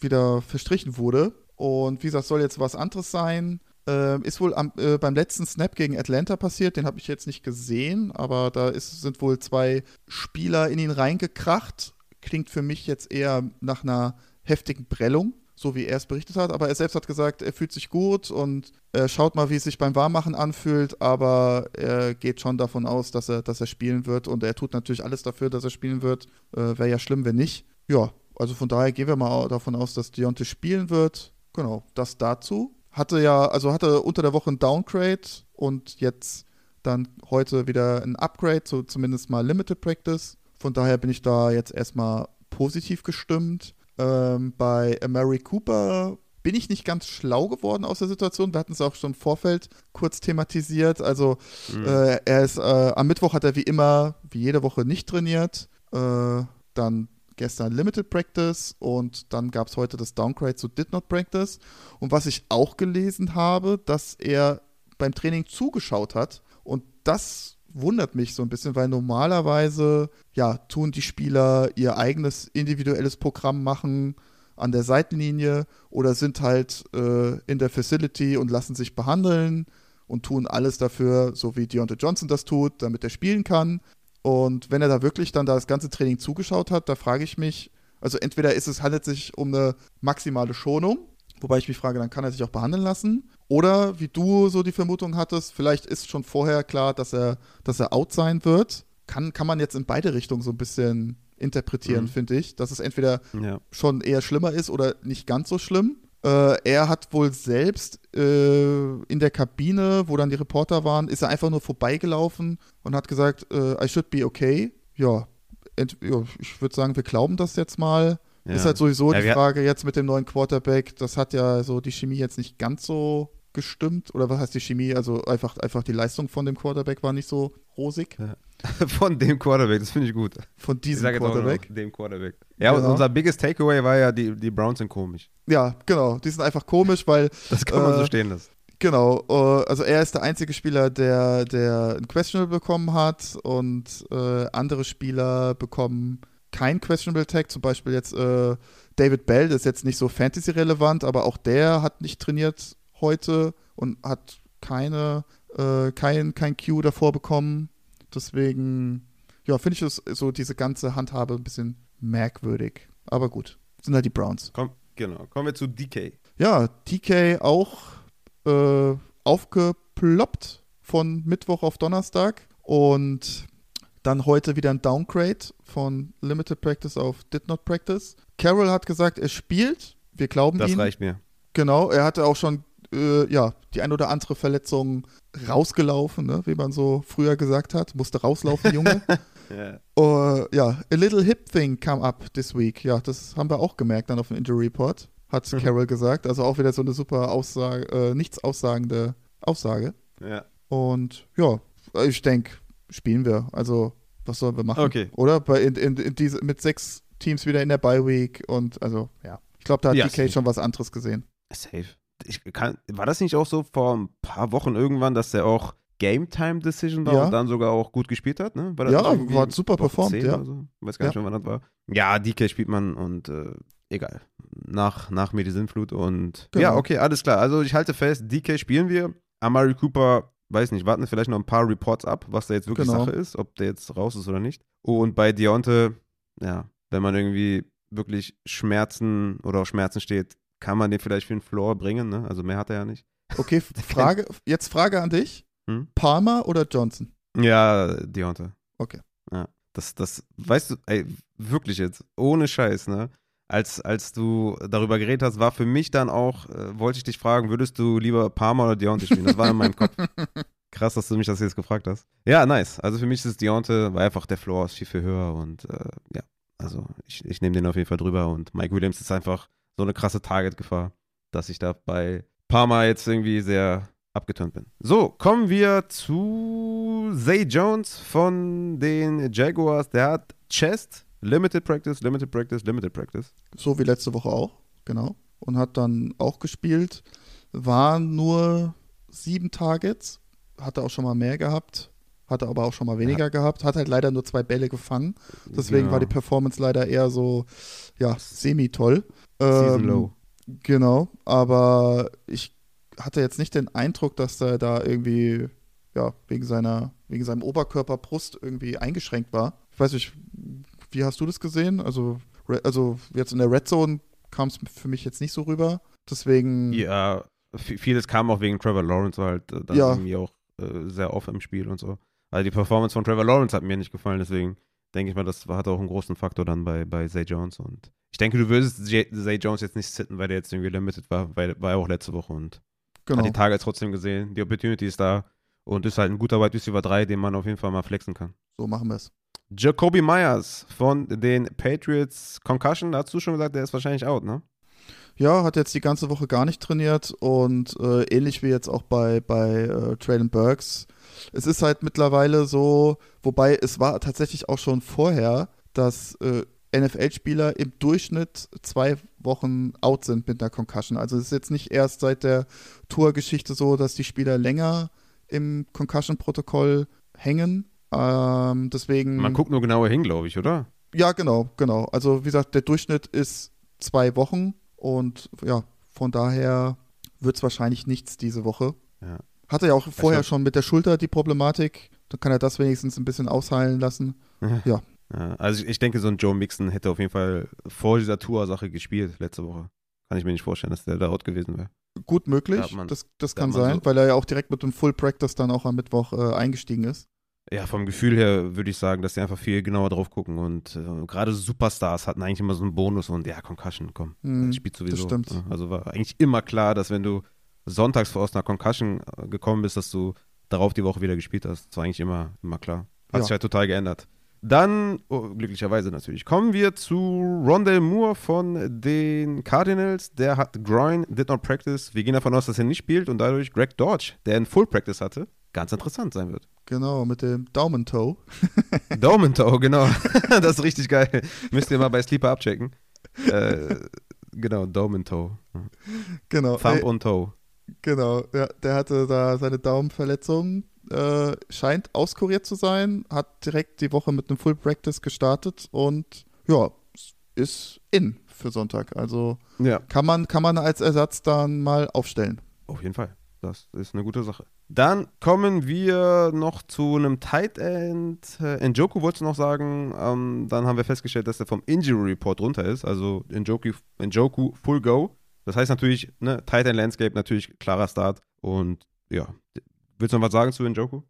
S3: wieder verstrichen wurde. Und wie gesagt, soll jetzt was anderes sein. Ähm, ist wohl am, äh, beim letzten Snap gegen Atlanta passiert, den habe ich jetzt nicht gesehen, aber da ist, sind wohl zwei Spieler in ihn reingekracht. Klingt für mich jetzt eher nach einer heftigen Prellung, so wie er es berichtet hat. Aber er selbst hat gesagt, er fühlt sich gut und er schaut mal, wie es sich beim Warmmachen anfühlt, aber er geht schon davon aus, dass er, dass er spielen wird und er tut natürlich alles dafür, dass er spielen wird. Äh, Wäre ja schlimm, wenn nicht. Ja, also von daher gehen wir mal davon aus, dass Deontay spielen wird. Genau, das dazu. Hatte ja, also hatte unter der Woche ein Downgrade und jetzt dann heute wieder ein Upgrade, so zumindest mal Limited Practice. Von daher bin ich da jetzt erstmal positiv gestimmt. Ähm, bei Amari Cooper bin ich nicht ganz schlau geworden aus der Situation. Wir hatten es auch schon im Vorfeld kurz thematisiert. Also
S1: Mhm.
S3: äh, er ist äh, am Mittwoch hat er wie immer, wie jede Woche nicht trainiert. Äh, dann gestern Limited Practice und dann gab es heute das Downgrade zu Did Not Practice. Und was ich auch gelesen habe, dass er beim Training zugeschaut hat. Und das wundert mich so ein bisschen, weil normalerweise ja tun die Spieler ihr eigenes individuelles Programm machen an der Seitenlinie oder sind halt äh, in der Facility und lassen sich behandeln und tun alles dafür, so wie Deontay Johnson das tut, damit er spielen kann. Und wenn er da wirklich dann das ganze Training zugeschaut hat, da frage ich mich, also entweder ist es, handelt es sich um eine maximale Schonung, wobei ich mich frage, dann kann er sich auch behandeln lassen. Oder wie du so die Vermutung hattest, vielleicht ist schon vorher klar, dass er, dass er out sein wird. Kann, kann man jetzt in beide Richtungen so ein bisschen interpretieren,
S1: Mhm.
S3: finde ich. Dass es entweder
S1: Ja.
S3: schon eher schlimmer ist oder nicht ganz so schlimm. Äh, er hat wohl selbst in der Kabine, wo dann die Reporter waren, ist er einfach nur vorbeigelaufen und hat gesagt, äh, I should be okay. Ja, ja ich würde sagen, wir glauben das jetzt mal. Ja. Ist halt sowieso ja, die Frage jetzt mit dem neuen Quarterback. Das hat ja so die Chemie jetzt nicht ganz so gestimmt. Oder was heißt die Chemie? Also einfach, einfach die Leistung von dem Quarterback war nicht so rosig. Ja.
S1: Von dem Quarterback, das finde ich gut.
S3: Von diesem Quarterback.
S1: dem Quarterback. Ja, genau. und unser biggest Takeaway war ja, die, die Browns sind komisch.
S3: Ja, genau. Die sind einfach komisch, weil.
S1: Das kann man äh, so stehen lassen.
S3: Genau, äh, also er ist der einzige Spieler, der, der ein Questionable bekommen hat und äh, andere Spieler bekommen kein Questionable Tag, zum Beispiel jetzt äh, David Bell, das ist jetzt nicht so Fantasy-relevant, aber auch der hat nicht trainiert heute und hat keine, äh, kein, kein Q davor bekommen. Deswegen, ja, finde ich es so diese ganze Handhabe ein bisschen merkwürdig. Aber gut, sind halt die Browns.
S1: Komm, genau. Kommen wir zu DK.
S3: Ja, DK auch äh, aufgeploppt von Mittwoch auf Donnerstag und dann heute wieder ein Downgrade von Limited Practice auf Did Not Practice. Carroll hat gesagt, er spielt. Wir glauben
S1: das
S3: ihm.
S1: Das reicht mir.
S3: Genau, er hatte auch schon äh, ja, die ein oder andere Verletzung rausgelaufen, ne? wie man so früher gesagt hat. Musste rauslaufen, Junge. yeah. uh, ja, a little hip thing come up this week. Ja, das haben wir auch gemerkt dann auf dem Injury Report, hat mhm. Carol gesagt. Also auch wieder so eine super Aussage, äh, nichts aussagende Aussage.
S1: Ja.
S3: Und ja, ich denke, spielen wir. Also, was sollen wir machen?
S1: Okay.
S3: Oder? Bei, in, in, in diese, mit sechs Teams wieder in der Bye Week und also, ja. Ich glaube, da hat ja, DK schon was anderes gesehen.
S1: Safe ich kann, war das nicht auch so vor ein paar Wochen irgendwann, dass der auch Game Time Decision war ja. und dann sogar auch gut gespielt hat? Ne?
S3: War ja, war super performt, ja.
S1: So? Weiß gar nicht, ja. wann das war. Ja, DK spielt man und äh, egal. Nach, nach mir die Sinnflut und genau. ja, okay, alles klar. Also ich halte fest, DK spielen wir. Amari Cooper, weiß nicht, warten wir vielleicht noch ein paar Reports ab, was da jetzt wirklich genau. Sache ist, ob der jetzt raus ist oder nicht. Und bei Deonte, ja, wenn man irgendwie wirklich Schmerzen oder auf Schmerzen steht, kann man den vielleicht für den Floor bringen, ne? Also mehr hat er ja nicht.
S3: Okay, Frage, jetzt Frage an dich. Hm? Palmer oder Johnson?
S1: Ja, Deontay.
S3: Okay.
S1: Ja, das, das, weißt du, ey, wirklich jetzt, ohne Scheiß, ne? Als, als du darüber geredet hast, war für mich dann auch, äh, wollte ich dich fragen, würdest du lieber Palmer oder Deontay spielen? Das war in meinem Kopf. Krass, dass du mich das jetzt gefragt hast. Ja, nice. Also für mich ist Deontay, weil einfach der Floor ist viel, viel höher und äh, ja, also ich, ich nehme den auf jeden Fall drüber und Mike Williams ist einfach so eine krasse Target-Gefahr, dass ich da bei Parma jetzt irgendwie sehr abgeturnt bin. So, kommen wir zu Zay Jones von den Jaguars. Der hat Chest, Limited Practice, Limited Practice, Limited Practice.
S3: So wie letzte Woche auch, genau. Und hat dann auch gespielt. War nur sieben Targets, hatte auch schon mal mehr gehabt, hatte aber auch schon mal weniger ja. gehabt, hat halt leider nur zwei Bälle gefangen. Deswegen ja. war die Performance leider eher so, ja, semi-toll.
S1: Season ähm, Low.
S3: Genau, aber ich hatte jetzt nicht den Eindruck, dass er da irgendwie, ja, wegen seiner, wegen seinem Oberkörper Brust irgendwie eingeschränkt war. Ich weiß nicht, wie hast du das gesehen? Also, also jetzt in der Red Zone kam es für mich jetzt nicht so rüber. Deswegen.
S1: Ja, vieles kam auch wegen Trevor Lawrence halt äh, dann ja. irgendwie auch äh, sehr off im Spiel und so. Also die Performance von Trevor Lawrence hat mir nicht gefallen, deswegen denke ich mal, das hat auch einen großen Faktor dann bei, bei Zay Jones. Und ich denke, du würdest Zay Jones jetzt nicht sitten, weil der jetzt irgendwie limited war, weil war ja auch letzte Woche und genau. hat die Tage trotzdem gesehen. Die Opportunity ist da und ist halt ein guter Wide Receiver 3, den man auf jeden Fall mal flexen kann.
S3: So machen wir es.
S1: Jacoby Myers von den Patriots Concussion, da hast du schon gesagt, der ist wahrscheinlich out, ne?
S3: Ja, hat jetzt die ganze Woche gar nicht trainiert und äh, ähnlich wie jetzt auch bei, bei äh, Traylon Burks es ist halt mittlerweile so, wobei es war tatsächlich auch schon vorher, dass äh, NFL-Spieler im Durchschnitt zwei Wochen out sind mit einer Concussion. Also es ist jetzt nicht erst seit der Tour-Geschichte so, dass die Spieler länger im Concussion-Protokoll hängen. Ähm, deswegen.
S1: Man guckt nur genauer hin, glaube ich, oder?
S3: Ja, genau, genau. Also wie gesagt, der Durchschnitt ist zwei Wochen und ja, von daher wird es wahrscheinlich nichts diese Woche.
S1: Ja.
S3: Hatte ja auch vorher schon mit der Schulter die Problematik. Dann kann er das wenigstens ein bisschen ausheilen lassen. ja.
S1: ja. Also ich denke, so ein Joe Mixon hätte auf jeden Fall vor dieser Tour-Sache gespielt letzte Woche. Kann ich mir nicht vorstellen, dass der da out gewesen wäre.
S3: Gut möglich, man, das, das kann sein, so weil er ja auch direkt mit dem Full Practice dann auch am Mittwoch äh, eingestiegen ist.
S1: Ja, vom Gefühl her würde ich sagen, dass die einfach viel genauer drauf gucken und äh, gerade Superstars hatten eigentlich immer so einen Bonus und ja, Concussion, komm, mm, spielt sowieso.
S3: Das stimmt.
S1: Also war eigentlich immer klar, dass wenn du sonntags aus einer Concussion äh, gekommen bist, dass du darauf die Woche wieder gespielt hast. Das war eigentlich immer, immer klar. Hat ja. sich halt total geändert. Dann, oh, glücklicherweise natürlich, kommen wir zu Rondell Moore von den Cardinals. Der hat Groin, did not practice. Wir gehen davon aus, dass er nicht spielt und dadurch Greg Dodge, der einen Full Practice hatte, ganz interessant sein wird.
S3: Genau, mit dem Daumentoe.
S1: Daumentoe, genau. das ist richtig geil. Müsst ihr mal bei Sleeper abchecken. Äh, genau, Daumentoe.
S3: Genau.
S1: Thumb ey, und Toe.
S3: Genau, ja, der hatte da seine Daumenverletzung äh, scheint auskuriert zu sein, hat direkt die Woche mit einem Full Practice gestartet und ja, ist in für Sonntag. Also ja. kann, man, kann man als Ersatz dann mal aufstellen.
S1: Auf jeden Fall. Das ist eine gute Sache. Dann kommen wir noch zu einem Tight End. Äh, Njoku wolltest du noch sagen. Ähm, dann haben wir festgestellt, dass er vom Injury Report runter ist. Also Njoku, Njoku Full Go. Das heißt natürlich, ne, Tight End Landscape natürlich klarer Start. Und ja, Willst du noch was sagen zu Njoku?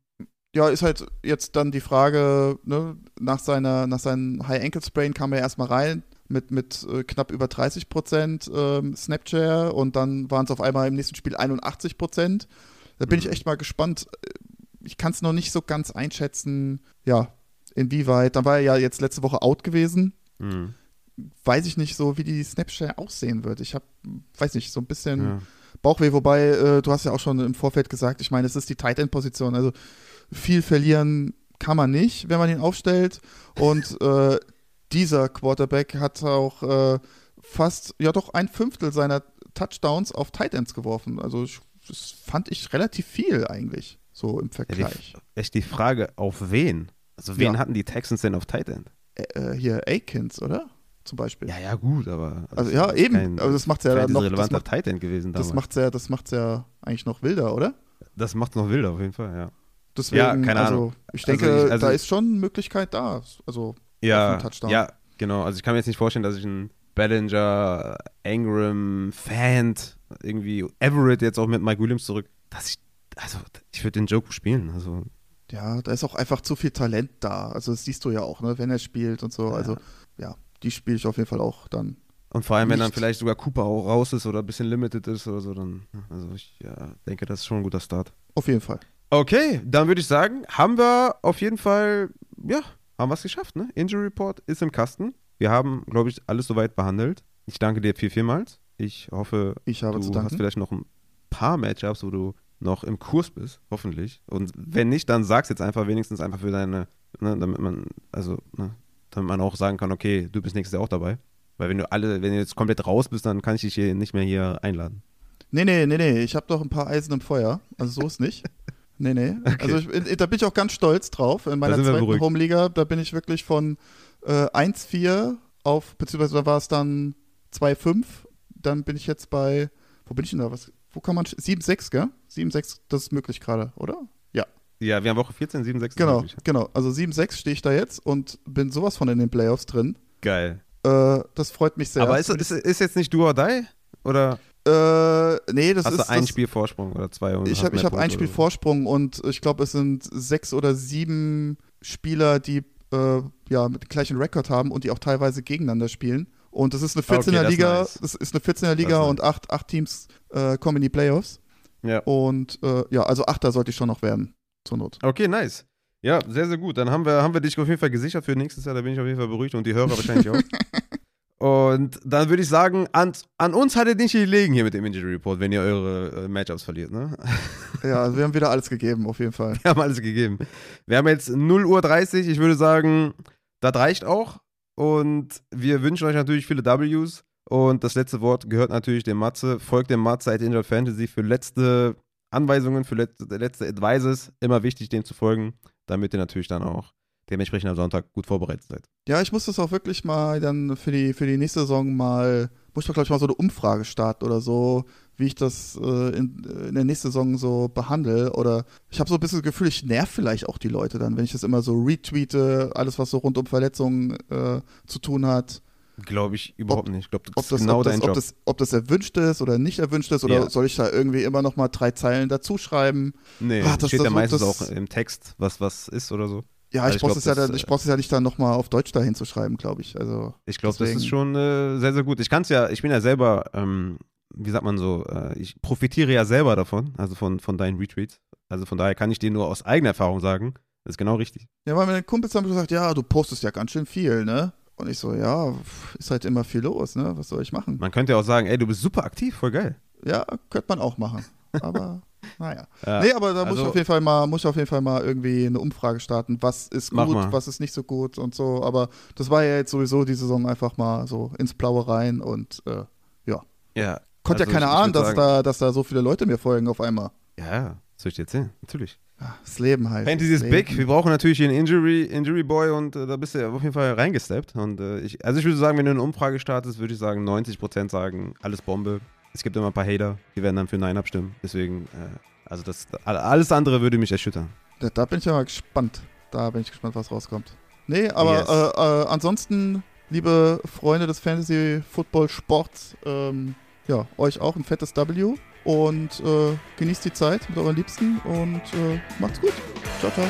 S3: Ja, ist halt jetzt dann die Frage, ne, nach, seiner, nach seinem High Ankle Sprain kam er erstmal rein mit, mit äh, knapp über 30 Prozent ähm, Snapshare und dann waren es auf einmal im nächsten Spiel 81 Prozent. Da bin mhm. ich echt mal gespannt. Ich kann es noch nicht so ganz einschätzen, ja, inwieweit. Dann war er ja jetzt letzte Woche out gewesen. Mhm. Weiß ich nicht so, wie die Snapshare aussehen wird. Ich habe, weiß nicht, so ein bisschen. Ja Bauchweh, wobei äh, du hast ja auch schon im Vorfeld gesagt, ich meine, es ist die Tight End Position, also viel verlieren kann man nicht, wenn man ihn aufstellt und äh, dieser Quarterback hat auch äh, fast, ja doch ein Fünftel seiner Touchdowns auf Tight Ends geworfen, also das fand ich relativ viel eigentlich, so im Vergleich.
S1: Ja, die, echt die Frage, auf wen? Also wen ja. hatten die Texans denn auf Tight End?
S3: Äh, hier Akins, oder? zum Beispiel.
S1: Ja, ja, gut, aber.
S3: Also, ja, eben. Kein, aber das macht ja dann noch.
S1: relevanter das macht, Tight gewesen
S3: damals. Das macht's ja, das macht's ja eigentlich noch wilder, oder?
S1: Das macht es noch wilder, auf jeden Fall, ja.
S3: Deswegen, ja, keine also, Ahnung. Ich denke, also ich, also, da ist schon Möglichkeit da. Also,
S1: ja, ja, genau. Also, ich kann mir jetzt nicht vorstellen, dass ich einen Ballinger, Ingram, Fant, irgendwie Everett jetzt auch mit Mike Williams zurück, dass ich, also, ich würde den Joke spielen. Also,
S3: ja, da ist auch einfach zu viel Talent da. Also, das siehst du ja auch, ne, wenn er spielt und so. Ja. Also, ja, die spiele ich auf jeden Fall auch dann.
S1: Und vor allem, nicht. wenn dann vielleicht sogar Cooper auch raus ist oder ein bisschen limited ist oder so, dann, also ich ja, denke, das ist schon ein guter Start.
S3: Auf jeden Fall.
S1: Okay, dann würde ich sagen, haben wir auf jeden Fall, ja, haben wir es geschafft, ne? Injury Report ist im Kasten. Wir haben, glaube ich, alles soweit behandelt. Ich danke dir viel, vielmals. Ich hoffe,
S3: ich du
S1: hast vielleicht noch ein paar Matchups, wo du noch im Kurs bist, hoffentlich. Und wenn nicht, dann sag's jetzt einfach wenigstens einfach für deine, ne, damit man, also, ne, damit man auch sagen kann, okay, du bist nächstes Jahr auch dabei. Weil wenn du alle, wenn du jetzt komplett raus bist, dann kann ich dich hier nicht mehr hier einladen.
S3: Nee, nee, nee, nee. Ich habe doch ein paar Eisen im Feuer. Also so ist nicht. Nee, nee. Okay. Also ich, da bin ich auch ganz stolz drauf. In meiner zweiten Homeliga, da bin ich wirklich von äh, 1-4 auf, beziehungsweise da war es dann 2-5. Dann bin ich jetzt bei, wo bin ich denn da? Was, wo kann man, 7-6, gell? 7-6, das ist möglich gerade, oder?
S1: Ja, wir haben Woche 14, 7, 6.
S3: Genau, genau. Also 7, 6 stehe ich da jetzt und bin sowas von in den Playoffs drin.
S1: Geil.
S3: Äh, das freut mich sehr.
S1: Aber ist, ist, ist jetzt nicht do or die? Oder?
S3: Äh, nee, das
S1: Hast
S3: ist.
S1: du ein das, Spiel Vorsprung oder zwei?
S3: Und ich habe hab ein Spiel Vorsprung und ich glaube, es sind sechs oder sieben Spieler, die äh, ja mit dem gleichen Rekord haben und die auch teilweise gegeneinander spielen. Und das ist eine 14er okay, Liga, nice. das ist eine 14er Liga und acht, acht Teams äh, kommen in die Playoffs. Ja. Und äh, ja, also Achter sollte ich schon noch werden zur Not.
S1: Okay, nice. Ja, sehr, sehr gut. Dann haben wir, haben wir dich auf jeden Fall gesichert für nächstes Jahr. Da bin ich auf jeden Fall beruhigt und die Hörer wahrscheinlich auch. Und dann würde ich sagen, an, an uns hat ihr nicht gelegen hier mit dem Injury Report, wenn ihr eure äh, Matchups verliert, ne?
S3: Ja, also wir haben wieder alles gegeben, auf jeden Fall.
S1: Wir haben alles gegeben. Wir haben jetzt 0 Uhr 30. Ich würde sagen, das reicht auch. Und wir wünschen euch natürlich viele Ws. Und das letzte Wort gehört natürlich dem Matze. Folgt dem Matze at Injured Fantasy für letzte Anweisungen für letzte, letzte Advices, immer wichtig, dem zu folgen, damit ihr natürlich dann auch dementsprechend am Sonntag gut vorbereitet seid.
S3: Ja, ich muss das auch wirklich mal dann für die, für die nächste Saison mal, muss ich doch, glaube ich, mal so eine Umfrage starten oder so, wie ich das äh, in, in, der nächsten Saison so behandle. Oder ich habe so ein bisschen das Gefühl, ich nerv vielleicht auch die Leute dann, wenn ich das immer so retweete, alles, was so rund um Verletzungen äh, zu tun hat.
S1: Glaube ich überhaupt
S3: ob,
S1: nicht. Ich glaube,
S3: das ist genau das, dein Job. Ob das, ob das erwünscht ist oder nicht erwünscht ist oder ja. soll ich da irgendwie immer noch mal drei Zeilen dazu schreiben?
S1: Nee, Ach, das steht das, ja meistens auch im Text, was was ist oder so.
S3: Ja, also ich, brauche es ja, dann, ich brauch's ja nicht dann noch mal auf Deutsch dahin zu schreiben, glaube ich. Also,
S1: ich glaube, das ist schon äh, sehr, sehr gut. Ich kann es ja, ich bin ja selber ähm, wie sagt man so, äh, ich profitiere ja selber davon, also von, von deinen Retweets. Also von daher kann ich dir nur aus eigener Erfahrung sagen, das ist genau richtig.
S3: Ja, weil meine Kumpels haben gesagt, ja, du postest ja ganz schön viel, ne? Und ich so, ja, ist halt immer viel los, ne? Was soll ich machen?
S1: Man könnte ja auch sagen, ey, du bist super aktiv, voll geil.
S3: Ja, könnte man auch machen. Aber naja. Ja, nee, aber da muss also, ich auf jeden Fall mal, muss ich auf jeden Fall mal irgendwie eine Umfrage starten, was ist gut, was ist nicht so gut und so. Aber das war ja jetzt sowieso die Saison einfach mal so ins Blaue rein und äh, ja.
S1: Ja.
S3: Konnte also ja keiner ahnen, dass da, dass da so viele Leute mir folgen auf einmal.
S1: Ja, soll ich dir erzählen? Natürlich.
S3: Das Leben halt.
S1: Fantasy ist big. Wir brauchen natürlich hier einen Injury, Injury Boy und äh, da bist du ja auf jeden Fall reingesteppt. Und, äh, ich, also ich würde sagen, wenn du eine Umfrage startest, würde ich sagen, 90% sagen, alles Bombe. Es gibt immer ein paar Hater, die werden dann für Nein abstimmen. Deswegen, äh, also das, alles andere würde mich erschüttern.
S3: Da, da, bin ich ja mal gespannt. Da bin ich gespannt, was rauskommt. Nee, aber yes. äh, äh, ansonsten, liebe Freunde des Fantasy-Football-Sports, ähm, ja, euch auch ein fettes W und äh, genießt die Zeit mit euren Liebsten und äh, macht's gut. Ciao, ciao.